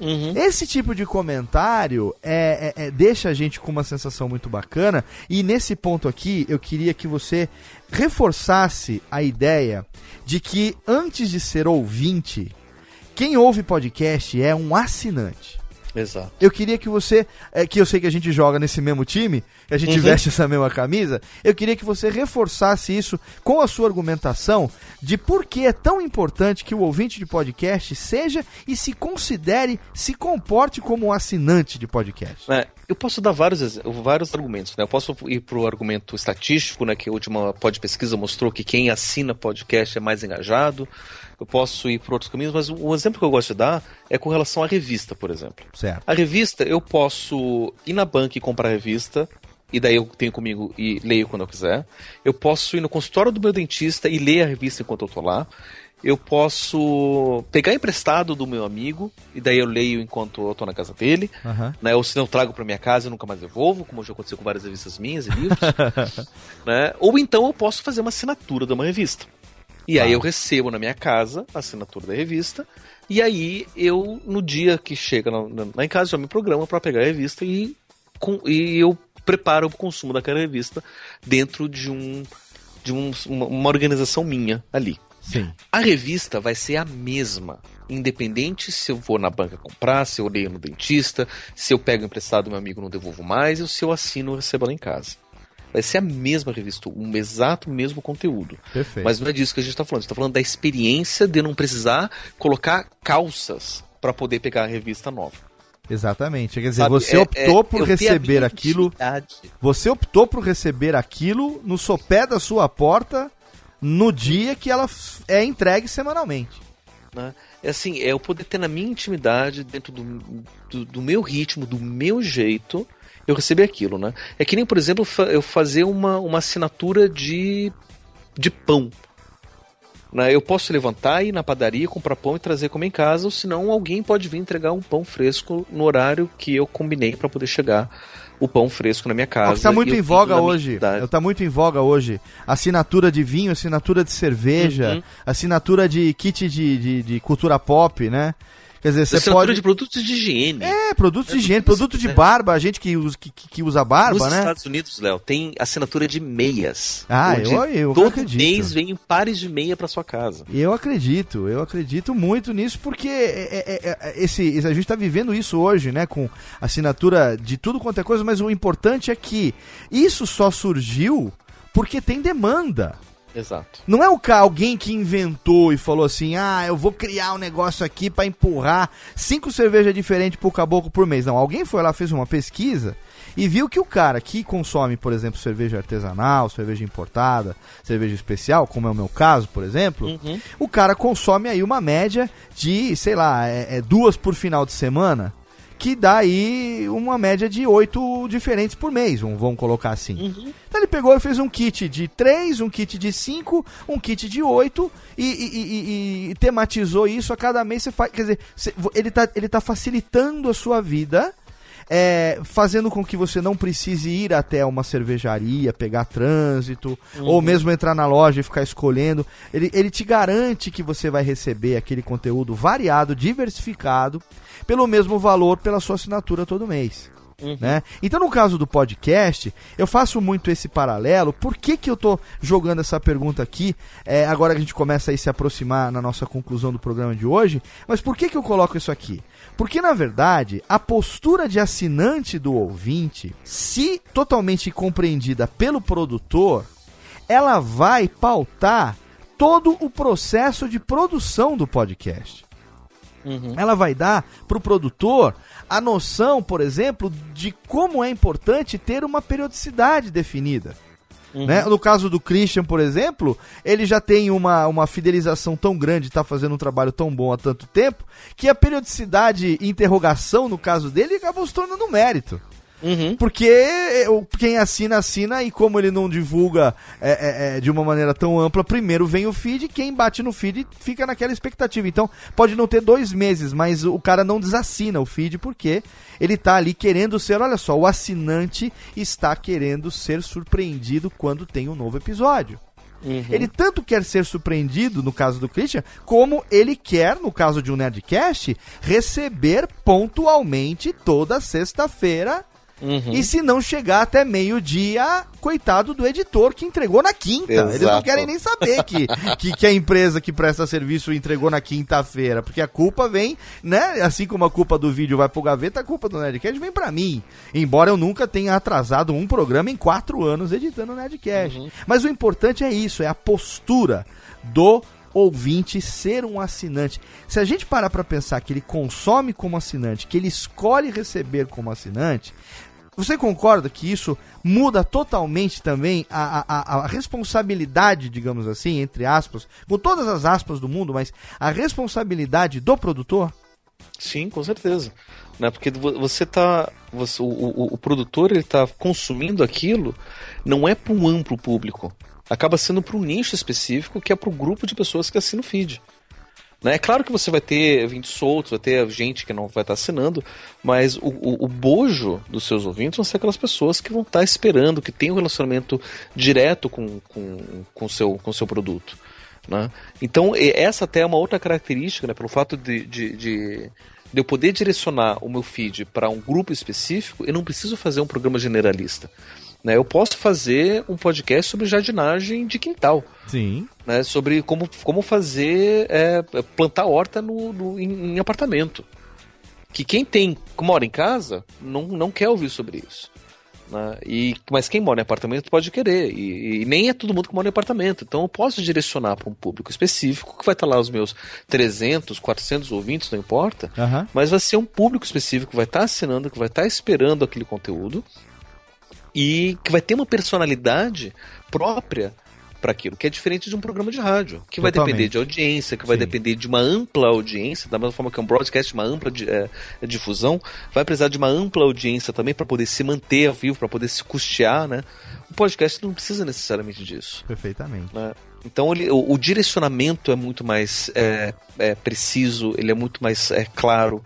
Uhum. Esse tipo de comentário é, é- é- deixa a gente com uma sensação muito bacana. E nesse ponto aqui, eu queria que você reforçasse a ideia de que antes de ser ouvinte, quem ouve podcast é um assinante. Exato. Eu queria que você, é, que eu sei que a gente joga nesse mesmo time, que a gente Uhum. veste essa mesma camisa, eu queria que você reforçasse isso com a sua argumentação de por que é tão importante que o ouvinte de podcast seja e se considere, se comporte como um assinante de podcast. É, eu posso dar vários, vários argumentos, né? Eu posso ir para o argumento estatístico, né? Que a última pod pesquisa mostrou que quem assina podcast é mais engajado. Eu posso ir por outros caminhos, mas o exemplo que eu gosto de dar é com relação à revista, por exemplo. Certo. A revista, eu posso ir na banca e comprar a revista, e daí eu tenho comigo e leio quando eu quiser. Eu posso ir no consultório do meu dentista e ler a revista enquanto eu tô lá. Eu posso pegar emprestado do meu amigo, e daí eu leio enquanto eu tô na casa dele. Aham. Né, ou se não eu trago para minha casa e nunca mais devolvo, como já aconteceu com várias revistas minhas e livros. né? Ou então eu posso fazer uma assinatura de uma revista. E aí eu recebo na minha casa a assinatura da revista. E aí eu, no dia que chega na- na- lá em casa, já me programo para pegar a revista e, com- e eu preparo o consumo daquela revista dentro de um de um- uma, uma organização minha ali. Sim. A revista vai ser a mesma, independente se eu vou na banca comprar, se eu leio no dentista, se eu pego emprestado do meu amigo e não devolvo mais, ou se eu assino e recebo ela em casa. Vai ser a mesma revista, um exato mesmo conteúdo. Perfeito. Mas não é disso que a gente está falando. A gente está falando da experiência de não precisar colocar calças para poder pegar a revista nova. Exatamente. Quer dizer, Sabe? você É- optou é- por receber aquilo. Você optou por receber aquilo no sopé da sua porta no dia que ela é entregue semanalmente. né? É assim, é eu poder ter na minha intimidade, dentro do, do, do meu ritmo, do meu jeito, eu receber aquilo, né? É que nem, por exemplo, eu fazer uma, uma assinatura de, de pão. Né? Eu posso levantar, ir na padaria, comprar pão e trazer como em casa, ou senão alguém pode vir entregar um pão fresco no horário que eu combinei para poder chegar o pão fresco na minha casa. Tá e muito eu em voga hoje. intimidade. Tá muito em voga hoje. Assinatura de vinho, assinatura de cerveja, Uhum. assinatura de kit de, de, de cultura pop, né? Quer dizer, você Assinatura pode. de produtos de higiene. É, produtos de É higiene, tudo isso, produto de barba, a gente que usa, que, que usa barba, Nos né? Estados Unidos, Léo, tem assinatura de meias. Ah, eu- eu todo acredito. mês vem pares de meia pra sua casa. Eu acredito, eu acredito muito nisso, porque é- é- é- é- esse, esse- a gente está vivendo isso hoje, né? Com assinatura de tudo quanto é coisa, mas o importante é que isso só surgiu porque tem demanda. Exato. Não é o ca- alguém que inventou e falou assim: ah, eu vou criar um negócio aqui para empurrar cinco cervejas diferentes pro caboclo por mês. Não, alguém foi lá, fez uma pesquisa e viu que o cara que consome, por exemplo, cerveja artesanal, cerveja importada, cerveja especial, como é o meu caso, por exemplo, Uhum. o cara consome aí uma média de, sei lá, é, é duas por final de semana, que dá aí uma média de oito diferentes por mês, vamos, colocar assim. Uhum. Então ele pegou e fez um kit de 3, um kit de 5, um kit de 8 e, e- e- e tematizou isso a cada mês. Você faz, quer dizer, ele está ele tá facilitando a sua vida, é, fazendo com que você não precise ir até uma cervejaria, pegar trânsito, ou mesmo entrar na loja e ficar escolhendo. Ele, ele te garante que você vai receber aquele conteúdo variado, diversificado, pelo mesmo valor pela sua assinatura todo mês. Né? Então, no caso do podcast, eu faço muito esse paralelo. Por que, que eu tô jogando essa pergunta aqui? é, agora que a gente começa a se aproximar na nossa conclusão do programa de hoje. Mas por que, que eu coloco isso aqui? Porque, na verdade, a postura de assinante do ouvinte, se totalmente compreendida pelo produtor, ela vai pautar todo o processo de produção do podcast Uhum. ela vai dar para o produtor a noção, por exemplo, de como é importante ter uma periodicidade definida. Uhum. Né? No caso do Christian, por exemplo, ele já tem uma, uma fidelização tão grande, está fazendo um trabalho tão bom há tanto tempo, que a periodicidade interrogação, no caso dele, acabou se tornando um mérito. Uhum. Porque é, quem assina, assina, e como ele não divulga é, é, é, de uma maneira tão ampla, primeiro vem o feed, quem bate no feed fica naquela expectativa. Então, pode não ter dois meses, mas o cara não desassina o feed porque ele tá ali querendo ser, olha só, o assinante está querendo ser surpreendido quando tem um novo episódio. Uhum. Ele tanto quer ser surpreendido, no caso do Christian, como ele quer, no caso de um Nerdcast, receber pontualmente toda sexta-feira. Uhum. E se não chegar até meio-dia, coitado do editor que entregou na quinta. Eles não Exato. querem nem saber que, que, que a empresa que presta serviço entregou na quinta-feira. Porque a culpa vem, né? Assim como a culpa do vídeo vai pro gaveta, a culpa do Nerdcast vem pra mim. Embora eu nunca tenha atrasado um programa em quatro anos editando o Nerdcast. Mas o importante é isso, é a postura do ouvinte ser um assinante. Se a gente parar pra pensar que ele consome como assinante, que ele escolhe receber como assinante, você concorda que isso muda totalmente também a, a- a- responsabilidade, digamos assim, entre aspas, com todas as aspas do mundo, mas a responsabilidade do produtor? Sim, com certeza. Né? Porque vo- você tá. Você, o, o, o produtor ele tá consumindo aquilo não é para um amplo público. Acaba sendo para um nicho específico que é para o grupo de pessoas que assinam o feed. Né? É claro que você vai ter ouvintes soltos, vai ter gente que não vai estar assinando, mas o, o, o bojo dos seus ouvintes vão ser aquelas pessoas que vão estar esperando, que tem um relacionamento direto com o com, com seu, com seu produto. Né? Então, essa até é uma outra característica, né? pelo fato de, de, de, de eu poder direcionar o meu feed para um grupo específico, eu não preciso fazer um programa generalista. Né? Eu posso fazer um podcast sobre jardinagem de quintal Sim. né, sobre como, como fazer é, plantar horta no, no- em, em apartamento. Que quem tem mora em casa não, não quer ouvir sobre isso. né, e, mas quem mora em apartamento pode querer. E, e nem é todo mundo que mora em apartamento. Então eu posso direcionar para um público específico que vai estar lá os meus 300, 400 ouvintes, não importa. Mas vai ser um público específico que vai estar assinando, que vai estar esperando aquele conteúdo e que vai ter uma personalidade própria para aquilo, que é diferente de um programa de rádio, que vai Totalmente. depender de audiência, que vai Sim. depender de uma ampla audiência, da mesma forma que um broadcast, uma ampla eh, difusão, vai precisar de uma ampla audiência também para poder se manter vivo, para poder se custear, né? O podcast não precisa necessariamente disso Perfeitamente. né? Então ele- o, o direcionamento é muito mais é, é, preciso, ele é muito mais é, claro,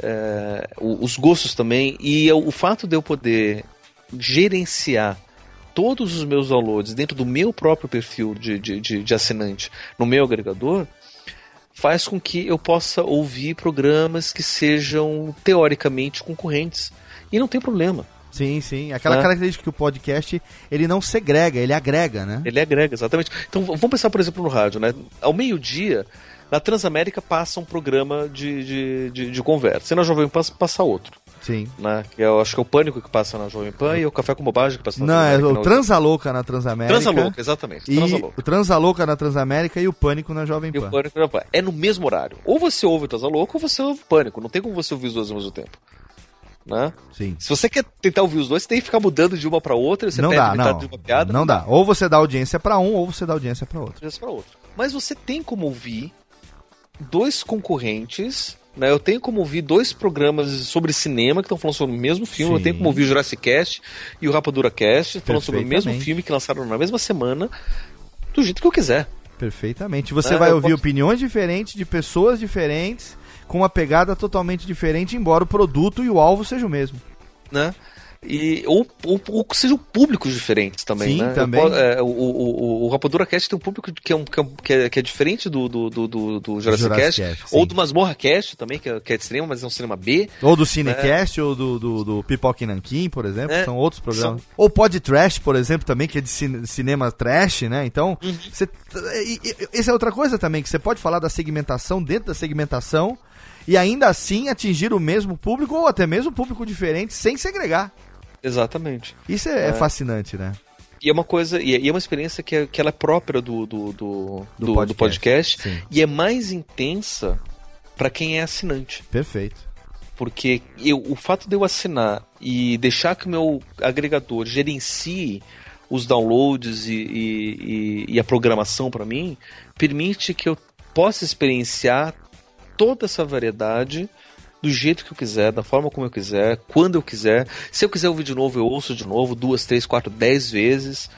é, o- os gostos também, e o, o fato de eu poder gerenciar todos os meus downloads dentro do meu próprio perfil de, de, de, de assinante no meu agregador faz com que eu possa ouvir programas que sejam teoricamente concorrentes. E não tem problema. Sim, sim. Aquela Ah. característica que o podcast, ele não segrega, ele agrega, né? Ele agrega, exatamente. Então vamos pensar, por exemplo, no rádio, né? Ao meio-dia, na Transamérica passa um programa de, de, de, de conversa. E na Jovem Pan passa outro. Sim. Né? Que eu acho que é o Pânico que passa na Jovem Pan e o Café com Bobagem que passa na Não, é Transamérica. o na- Transalouca na Transamérica. Transalouca, exatamente. E Transalouca. o Transalouca na Transamérica e o Pânico na Jovem E o Pan. Pânico na Pan. É no mesmo horário. Ou você ouve o Transalouca ou você ouve o Pânico. Não tem como você ouvir os dois ao mesmo tempo. Né? Sim. Se você quer tentar ouvir os dois, você tem que ficar mudando de uma para outra. Você Não dá, não. de uma piada. Não dá. Ou você dá audiência pra um, ou você dá audiência outro. para outra. Mas você tem como ouvir dois concorrentes, né? Eu tenho como ouvir dois programas sobre cinema que estão falando sobre o mesmo filme. Eu Sim. tenho como ouvir o Jurassic Cast e o Rapadura Cast falando sobre o mesmo filme que lançaram na mesma semana, do jeito que eu quiser. Perfeitamente. Você É, vai eu ouvir posso- opiniões diferentes de pessoas diferentes, com uma pegada totalmente diferente, embora o produto e o alvo sejam o mesmo. né? E, ou, ou, ou que sejam públicos diferentes também, Sim, né? Eu também. po- é, o, o, o, o Rapadura Cast tem um público que é, um, que é, que é, que é diferente do, do, do, do, do Jurassic, Jurassic Cast, Cast, ou do Masmorra Cast também, que é, que é de cinema, mas é um cinema B. Ou do Cinecast, ou do, do, do Pipoca e Nanquim, por exemplo, É, são outros programas. Ou Pod Trash, por exemplo, também, que é de cine- cinema trash, né? Então, Uhum. você, e, e, essa é outra coisa também, que você pode falar da segmentação dentro da segmentação e ainda assim atingir o mesmo público ou até mesmo público diferente sem segregar. Exatamente. Isso é, é É. fascinante, né? E é uma coisa, e é e é uma experiência que é, que ela é própria do, do, do, Do do- do podcast, podcast, sim. e é mais intensa para quem é assinante. Perfeito. Porque eu, o fato de eu assinar e deixar que o meu agregador gerencie os downloads e, e- e- e a programação para mim, permite que eu possa experienciar toda essa variedade do jeito que eu quiser, da forma como eu quiser, quando eu quiser. Se eu quiser ouvir de novo, eu ouço de novo, duas, três, quatro, dez vezes.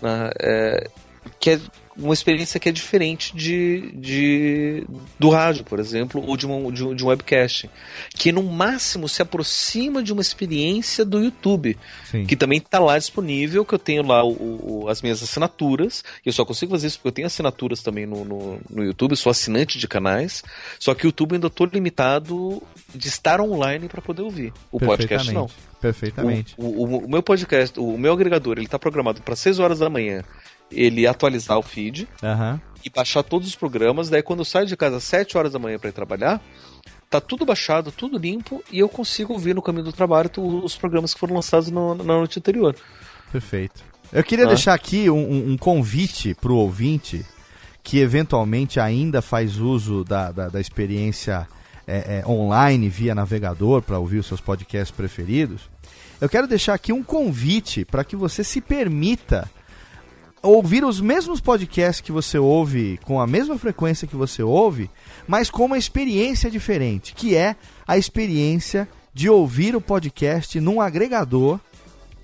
Né? É, que é uma experiência que é diferente de, de do rádio, por exemplo, ou de, uma, de, de um webcast, que no máximo se aproxima de uma experiência do YouTube, Sim. que também está lá disponível, que eu tenho lá o, o, as minhas assinaturas, e eu só consigo fazer isso porque eu tenho assinaturas também no, no, no YouTube, sou assinante de canais, só que o YouTube ainda estou limitado de estar online para poder ouvir. O podcast não. Perfeitamente. O, o, o, meu podcast, o meu agregador, ele está programado para 6 horas da manhã ele atualizar o feed uhum. e baixar todos os programas. Daí, quando eu saio de casa às 7 horas da manhã para ir trabalhar, tá tudo baixado, tudo limpo e eu consigo ouvir no caminho do trabalho os programas que foram lançados no, na noite anterior. Perfeito. Eu queria ah. deixar aqui um, um convite para o ouvinte que eventualmente ainda faz uso da, da, da experiência é, é, online via navegador para ouvir os seus podcasts preferidos. Eu quero deixar aqui um convite para que você se permita ouvir os mesmos podcasts que você ouve com a mesma frequência que você ouve, mas com uma experiência diferente, que é a experiência de ouvir o podcast num agregador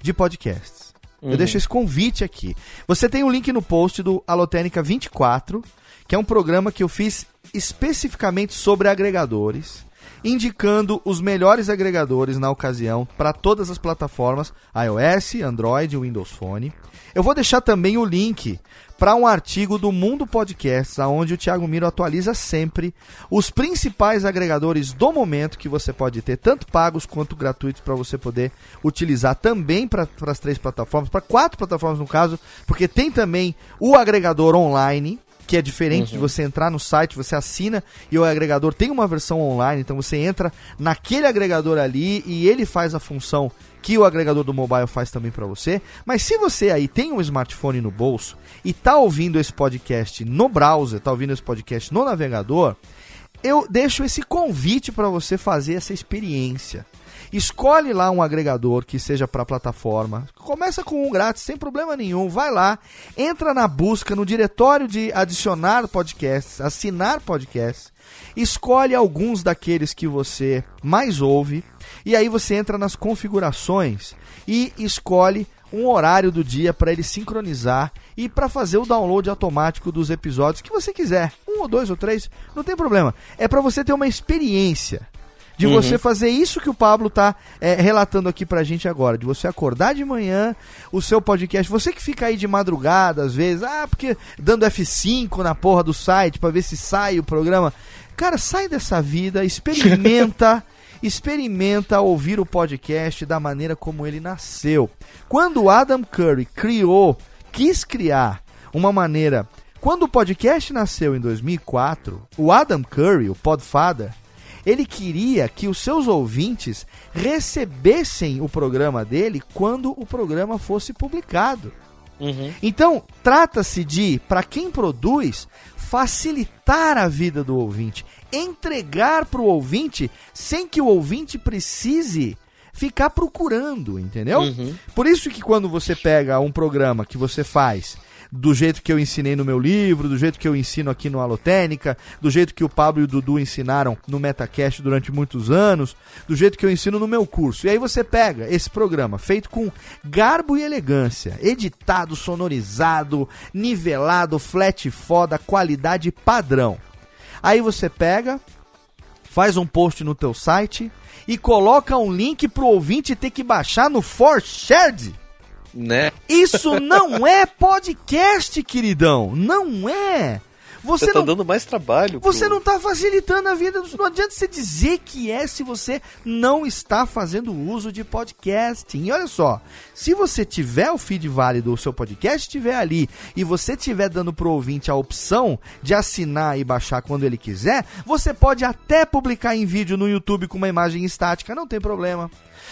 de podcasts. Uhum. Eu deixo esse convite aqui. Você tem o um link no post do Alotênica 24, que é um programa que eu fiz especificamente sobre agregadores indicando os melhores agregadores na ocasião para todas as plataformas iOS, Android e Windows Phone. Eu vou deixar também o link para um artigo do Mundo Podcasts, onde o Thiago Miro atualiza sempre os principais agregadores do momento que você pode ter, tanto pagos quanto gratuitos, para você poder utilizar também para as três plataformas, para quatro plataformas no caso, porque tem também o agregador online, que é diferente uhum. de você entrar no site, você assina e o agregador tem uma versão online, então você entra naquele agregador ali e ele faz a função que o agregador do mobile faz também para você. Mas se você aí tem um smartphone no bolso e tá ouvindo esse podcast no browser, tá ouvindo esse podcast no navegador, eu deixo esse convite para você fazer essa experiência. Escolhe lá um agregador que seja para plataforma. Começa com um grátis, sem problema nenhum. Vai lá, entra na busca, no diretório de adicionar podcasts, assinar podcasts. Escolhe alguns daqueles que você mais ouve e aí você entra nas configurações e escolhe um horário do dia para ele sincronizar e para fazer o download automático dos episódios que você quiser, um ou dois ou três, não tem problema. É para você ter uma experiência de uhum. você fazer isso que o Pablo está é, relatando aqui pra gente agora, de você acordar de manhã, o seu podcast, você que fica aí de madrugada às vezes, ah, porque dando F5 na porra do site para ver se sai o programa. Cara, sai dessa vida, experimenta experimenta ouvir o podcast da maneira como ele nasceu. Quando o Adam Curry criou, quis criar uma maneira. Quando o podcast nasceu em 2004, o Adam Curry, o Podfather, ele queria que os seus ouvintes recebessem o programa dele quando o programa fosse publicado. Uhum. Então, trata-se de, para quem produz, facilitar a vida do ouvinte, entregar para o ouvinte sem que o ouvinte precise ficar procurando, entendeu? Uhum. Por isso que quando você pega um programa que você faz do jeito que eu ensinei no meu livro, do jeito que eu ensino aqui no Alotênica, do jeito que o Pablo e o Dudu ensinaram no Metacast durante muitos anos, do jeito que eu ensino no meu curso. E aí você pega esse programa feito com garbo e elegância, editado, sonorizado, nivelado, flat foda, qualidade padrão. Aí você pega, faz um post no teu site e coloca um link pro ouvinte ter que baixar no ForShared. Né? Isso não é podcast, queridão. Não é. Você, você tá não, dando mais trabalho. Você pro... não tá facilitando a vida. Não adianta você dizer que é se você não está fazendo uso de podcasting. E olha só, se você tiver o feed válido, o seu podcast estiver ali, e você estiver dando pro ouvinte a opção de assinar e baixar quando ele quiser, você pode até publicar em vídeo no YouTube com uma imagem estática, não tem problema.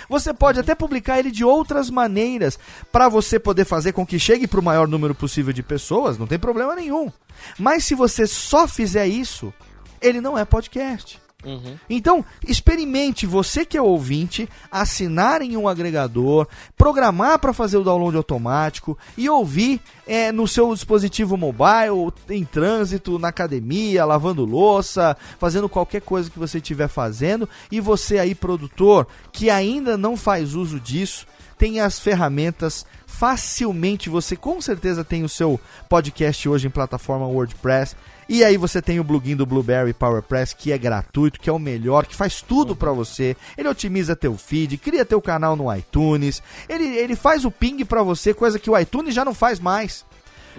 Você pode até publicar ele de outras maneiras para você poder fazer com que chegue para o maior número possível de pessoas, não tem problema nenhum. Mas se você só fizer isso, ele não é podcast. Uhum. Então, experimente, você que é ouvinte, assinar em um agregador, programar para fazer o download automático e ouvir é, no seu dispositivo mobile, em trânsito, na academia, lavando louça, fazendo qualquer coisa que você estiver fazendo. E você aí, produtor, que ainda não faz uso disso, tem as ferramentas facilmente. Você com certeza tem o seu podcast hoje em plataforma WordPress. E aí você tem o plugin do Blueberry PowerPress que é gratuito, que é o melhor, que faz tudo para você. Ele otimiza teu feed, cria teu canal no iTunes. Ele, ele faz o ping para você, coisa que o iTunes já não faz mais.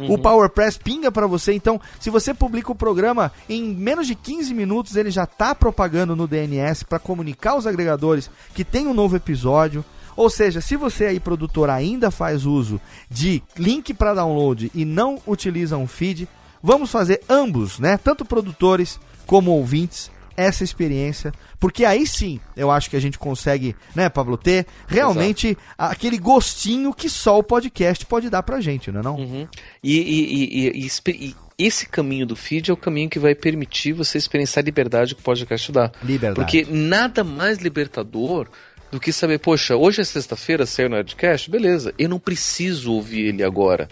O PowerPress pinga para você, então se você publica o programa em menos de 15 minutos, ele já tá propagando no DNS para comunicar aos agregadores que tem um novo episódio. Ou seja, se você aí produtor ainda faz uso de link para download e não utiliza um feed, vamos fazer ambos, né? Tanto produtores como ouvintes essa experiência, porque aí sim eu acho que a gente consegue, né, Pablo, ter realmente aquele gostinho que só o podcast pode dar pra gente, não é não? Uhum. E, e- e- e- esse caminho do feed é o caminho que vai permitir você experienciar a liberdade que o podcast dá. Liberdade. Porque nada mais libertador do que saber, poxa, hoje é sexta-feira, saiu o Nerdcast, beleza, eu não preciso ouvir ele agora,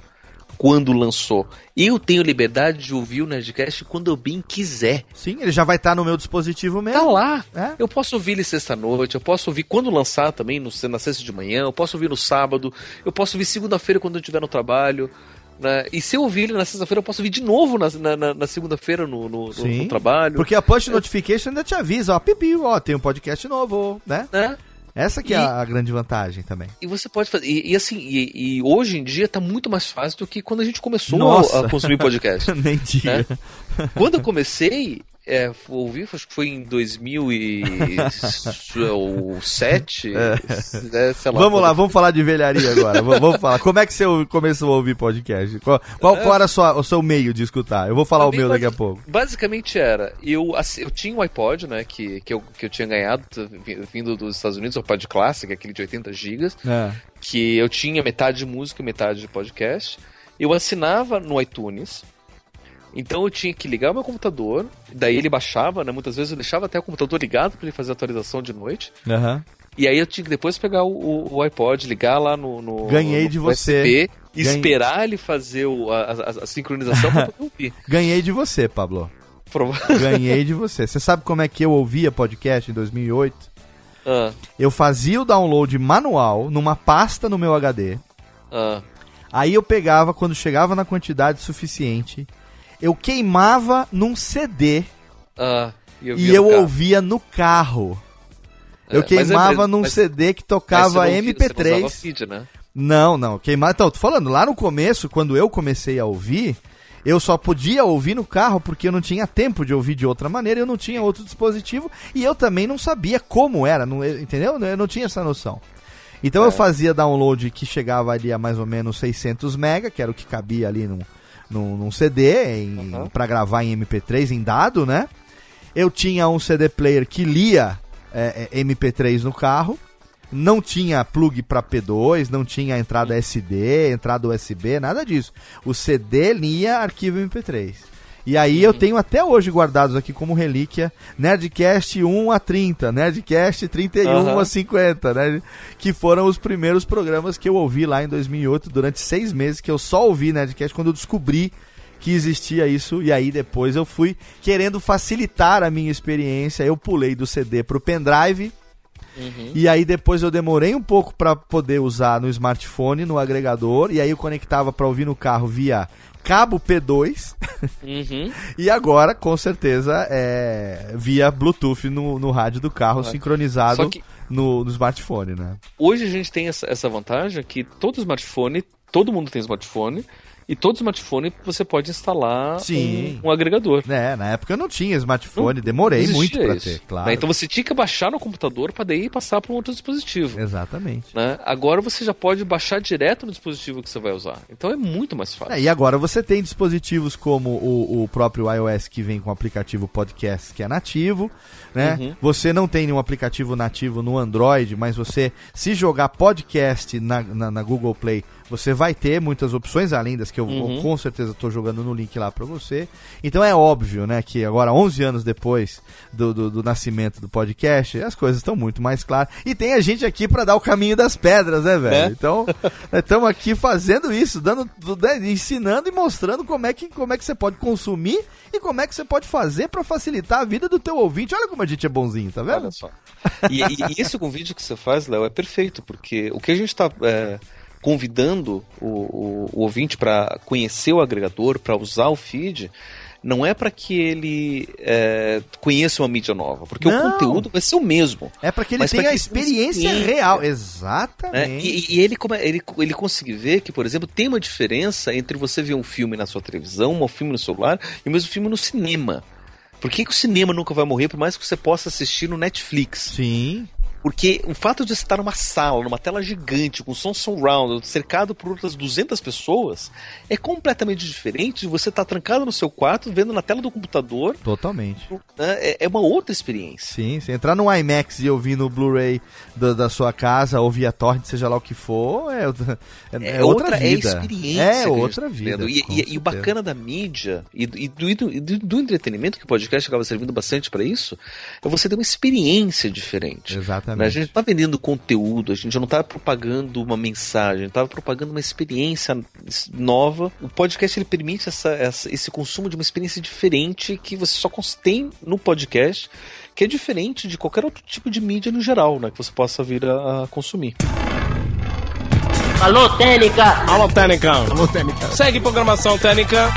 quando lançou. Eu tenho liberdade de ouvir o Nerdcast quando eu bem quiser. Sim, ele já vai estar no meu dispositivo mesmo. Tá lá. É. Eu posso ouvir ele sexta-noite, eu posso ouvir quando lançar também, no, na sexta de manhã, eu posso ouvir no sábado, eu posso ouvir segunda-feira quando eu estiver no trabalho. né? E se eu ouvir ele na sexta-feira, eu posso ouvir de novo na, na- na- segunda-feira no, no- no- trabalho. Porque a push notification ainda te avisa, ó, pipiu, ó, tem um podcast novo, né? né? Essa que é E- a grande vantagem também. E você pode fazer. E, e assim, e, e hoje em dia tá muito mais fácil do que quando a gente começou a, a consumir podcast. Nem diga. quando eu comecei, é, ouvi, acho que foi em 2007. é, sei lá, Vamos lá, vamos falar de velharia agora. vamos, falar. Como é que você começou a ouvir podcast? Qual, qual, qual era sua- o seu meio de escutar? Eu vou falar o meu daqui a pouco. Basicamente era, eu, eu tinha um iPod, né, que, que, eu, que eu tinha ganhado vindo dos Estados Unidos, o iPod Classic, aquele de 80 GB, É. que eu tinha metade de música e metade de podcast. Eu assinava no iTunes, então eu tinha que ligar o meu computador, daí ele baixava, né, muitas vezes eu deixava até o computador ligado para ele fazer a atualização de noite. Aham. E aí eu tinha que depois pegar o, o- iPod, ligar lá no, no Ganhei no de você. USB, Ganhei. esperar ele fazer o- a, a- a sincronização para poder ouvir. Ganhei de você, Pablo. Prova- Ganhei de você. Você sabe como é que eu ouvia podcast em 2008? Ah, Eu fazia o download manual numa pasta no meu HD. ah. Aí eu pegava, quando chegava na quantidade suficiente, eu queimava num CD Ah, e eu no carro. ouvia no carro. É, Eu é queimava num mas- CD que tocava não ouvia- você não MP3. usava feed, né? Não, não, queimar. Então, tô falando, lá no começo, quando eu comecei a ouvir, eu só podia ouvir no carro porque eu não tinha tempo de ouvir de outra maneira, eu não tinha outro dispositivo e eu também não sabia como era, não- entendeu? Eu não tinha essa noção. Então É. eu fazia download que chegava ali a mais ou menos 600 mega, que era o que cabia ali num, num, num CD, em, Uhum. pra gravar em MP3 em dado, né? Eu tinha um CD player que lia é, é, MP3 no carro. Não tinha plug para P2, não tinha entrada SD, entrada USB, nada disso. O CD lia arquivo MP3. E aí eu tenho até hoje guardados aqui como relíquia Nerdcast 1 a 30, Nerdcast 31 Aham. a 50, né? Que foram os primeiros programas que eu ouvi lá em 2008, durante seis meses, que eu só ouvi Nerdcast quando eu descobri que existia isso. E aí depois eu fui querendo facilitar a minha experiência. Eu pulei do CD pro pendrive. E aí depois eu demorei um pouco para poder usar no smartphone, no agregador, e aí eu conectava para ouvir no carro via cabo P2 Uhum. e agora com certeza é via Bluetooth no, no rádio do carro sincronizado que no, no smartphone, né? hoje a gente tem essa, essa vantagem que todo smartphone, todo mundo tem smartphone, e todo smartphone você pode instalar Sim. um, um agregador. É, na época eu não tinha smartphone, demorei Não muito existia para ter, claro. né? Então você tinha que baixar no computador para daí passar para um outro dispositivo. Exatamente. né? Agora você já pode baixar direto no dispositivo que você vai usar. Então é muito mais fácil. É, e agora você tem dispositivos como o, o próprio iOS que vem com o aplicativo podcast que é nativo, né? Uhum. Você não tem nenhum aplicativo nativo no Android, mas você, se jogar podcast na, na, na Google Play, você vai ter muitas opções, além das que eu uhum. com certeza estou jogando no link lá para você. Então é óbvio, né, que agora, 11 anos depois do, do, do nascimento do podcast, as coisas estão muito mais claras. E tem a gente aqui para dar o caminho das pedras, né, velho? É? Então, estamos aqui fazendo isso, dando, né, ensinando e mostrando como é, que, como é que você pode consumir e como é que você pode fazer para facilitar a vida do teu ouvinte. Olha como a gente é bonzinho, tá vendo? Olha só. E, e, e esse convite que você faz, Léo, é perfeito, porque o que a gente está é, convidando o, o, o ouvinte para conhecer o agregador, para usar o feed, não é para que ele é, conheça uma mídia nova, porque não. o conteúdo vai ser o mesmo. É para que ele tenha a experiência, real, exatamente. É, e, e, ele, ele, ele conseguir ver que, por exemplo, tem uma diferença entre você ver um filme na sua televisão, um filme no celular e o mesmo filme no cinema. Por que, que o cinema nunca vai morrer, por mais que você possa assistir no Netflix? Sim. Porque o fato de você estar numa sala, numa tela gigante, com som surround, cercado por outras 200 pessoas, é completamente diferente de você estar trancado no seu quarto, vendo na tela do computador. Totalmente. É, é uma outra experiência. Sim, se entrar no IMAX e ouvir no Blu-ray da sua casa, ou via torrent, seja lá o que for, é, é, é outra, outra vida. É experiência. É outra vida. E, e, e, o bacana da mídia e, e do, do, do, entretenimento, que o podcast acaba servindo bastante para isso, é você ter uma experiência diferente. Exatamente. Exatamente. A gente não está vendendo conteúdo, a gente não está propagando uma mensagem, está propagando uma experiência nova. O podcast ele permite essa, essa, esse consumo de uma experiência diferente que você só tem no podcast, que é diferente de qualquer outro tipo de mídia no geral, né, que você possa vir a, a consumir. Alô, Técnica! Alô, Técnica! Alô, Técnica! Segue programação Técnica!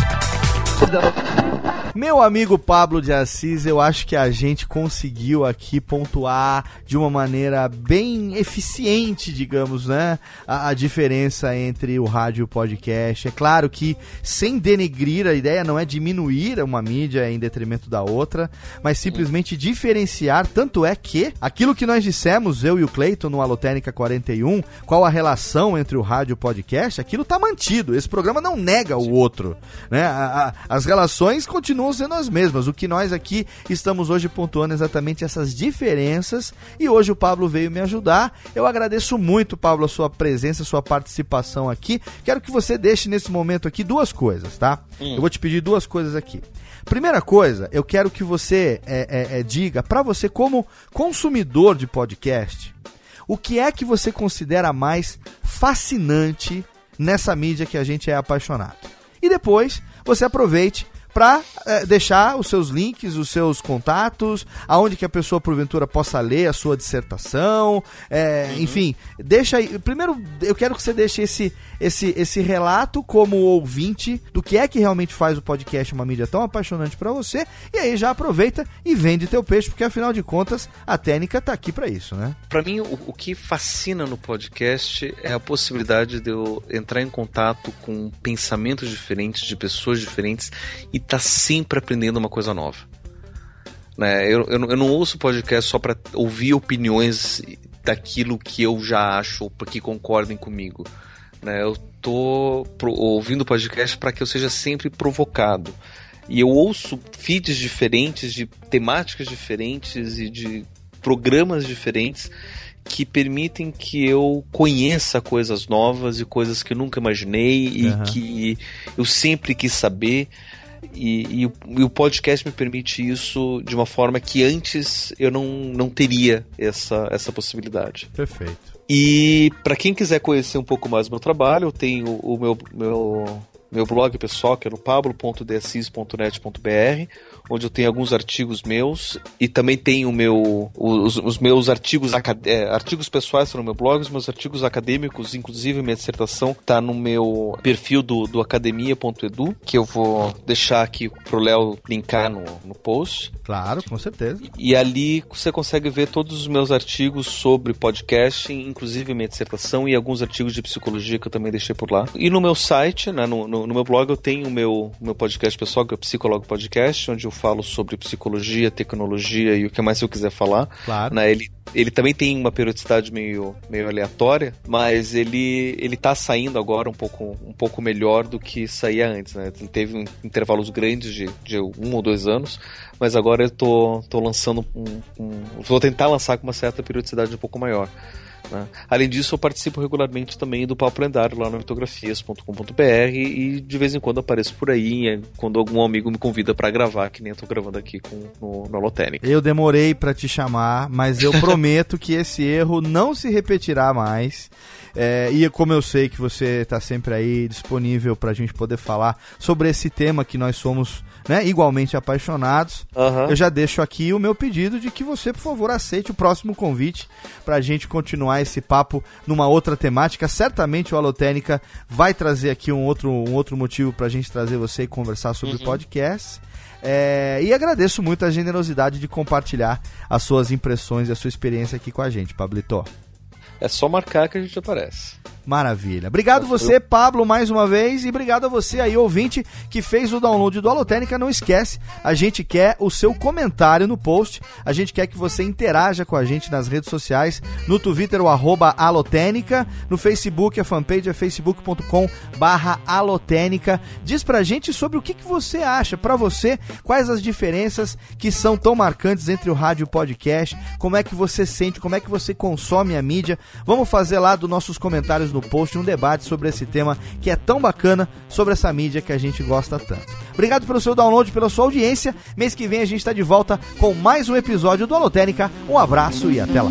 Meu amigo Pablo de Assis, eu acho que a gente conseguiu aqui pontuar de uma maneira bem eficiente, digamos, né? A, a, diferença entre o rádio e o podcast. É claro que, sem denegrir, a ideia não é diminuir uma mídia em detrimento da outra, mas simplesmente diferenciar. Tanto é que aquilo que nós dissemos, eu e o Cleiton, no Alotênica 41, qual a relação entre o rádio e o podcast, aquilo tá mantido. Esse programa não nega o outro, né? A, a, as relações continuam sendo as mesmas. O que nós aqui estamos hoje pontuando exatamente essas diferenças e hoje o Pablo veio me ajudar. Eu agradeço muito, Pablo, a sua presença, a sua participação aqui. Quero que você deixe nesse momento aqui duas coisas, tá? Hum. Eu vou te pedir duas coisas aqui. Primeira coisa, eu quero que você é, é, é, diga para você como consumidor de podcast, o que é que você considera mais fascinante nessa mídia que a gente é apaixonado. E depois você aproveite para é, deixar os seus links, os seus contatos, aonde que a pessoa porventura possa ler a sua dissertação, é, uhum. enfim, deixa aí. Primeiro, eu quero que você deixe esse, esse, esse relato como ouvinte do que é que realmente faz o podcast uma mídia tão apaixonante para você, e aí já aproveita e vende teu peixe, porque afinal de contas a técnica tá aqui para isso, né? Para mim, o, o que fascina no podcast é a possibilidade de eu entrar em contato com pensamentos diferentes, de pessoas diferentes e tá sempre aprendendo uma coisa nova. Né? Eu, eu, eu não ouço podcast só para ouvir opiniões daquilo que eu já acho ou que concordem comigo. Né? Eu tô pro, ouvindo podcast para que eu seja sempre provocado. E eu ouço feeds diferentes, de temáticas diferentes e de programas diferentes que permitem que eu conheça coisas novas e coisas que eu nunca imaginei uhum. e que eu sempre quis saber. E, e, e, o podcast me permite isso de uma forma que antes eu não, não teria essa, essa possibilidade. Perfeito. E para quem quiser conhecer um pouco mais do meu trabalho, eu tenho o meu, meu, meu blog pessoal, que é no pablo.deassis.net.br onde eu tenho alguns artigos meus e também tenho meu, os, os meus artigos, é, artigos pessoais estão no meu blog, os meus artigos acadêmicos, inclusive minha dissertação, está no meu perfil do, do academia.edu, que eu vou deixar aqui pro Léo linkar no, no post. Claro, com certeza. E, e ali você consegue ver todos os meus artigos sobre podcast, inclusive minha dissertação e alguns artigos de psicologia que eu também deixei por lá. E no meu site, né, no, no, no meu blog, eu tenho o meu, meu podcast pessoal, que é o Psicólogo Podcast, onde eu falo sobre psicologia, tecnologia e o que mais eu quiser falar. Claro. Né? Ele, ele também tem uma periodicidade meio, meio aleatória, mas ele, ele tá saindo agora um pouco, um pouco melhor do que saía antes. Né? Ele teve um, intervalos grandes de, de um ou dois anos, mas agora eu tô, tô lançando um, um. Vou tentar lançar com uma certa periodicidade um pouco maior. Né? Além disso, eu participo regularmente também do Papo Lendário lá no mitografias.com.br e de vez em quando apareço por aí é, quando algum amigo me convida para gravar, que nem eu tô gravando aqui com, no, no. Eu demorei para te chamar, mas eu prometo que esse erro não se repetirá mais. É, e como eu sei que você está sempre aí disponível para a gente poder falar sobre esse tema que nós somos né, igualmente apaixonados, Aham. eu já deixo aqui o meu pedido de que você, por favor, aceite o próximo convite para a gente continuar esse papo numa outra temática. Certamente o Alotênica vai trazer aqui um outro, um outro motivo para a gente trazer você e conversar sobre o podcast. É, e agradeço muito a generosidade de compartilhar as suas impressões e a sua experiência aqui com a gente, Pablito. É só marcar que a gente aparece. Maravilha. Obrigado você, Pablo, mais uma vez. E obrigado a você aí, ouvinte, que fez o download do Alotênica. Não esquece, a gente quer o seu comentário no post. A gente quer que você interaja com a gente nas redes sociais. No Twitter, o arroba Alotênica. No Facebook, a fanpage é facebook.com barra Alotênica. Diz pra gente sobre o que, que você acha. Pra você, quais as diferenças que são tão marcantes entre o rádio e o podcast. Como é que você sente, como é que você consome a mídia. Vamos fazer lá dos nossos comentários no post um debate sobre esse tema que é tão bacana, sobre essa mídia que a gente gosta tanto. Obrigado pelo seu download, pela sua audiência. Mês que vem a gente está de volta com mais um episódio do Alotênica. Um abraço e até lá.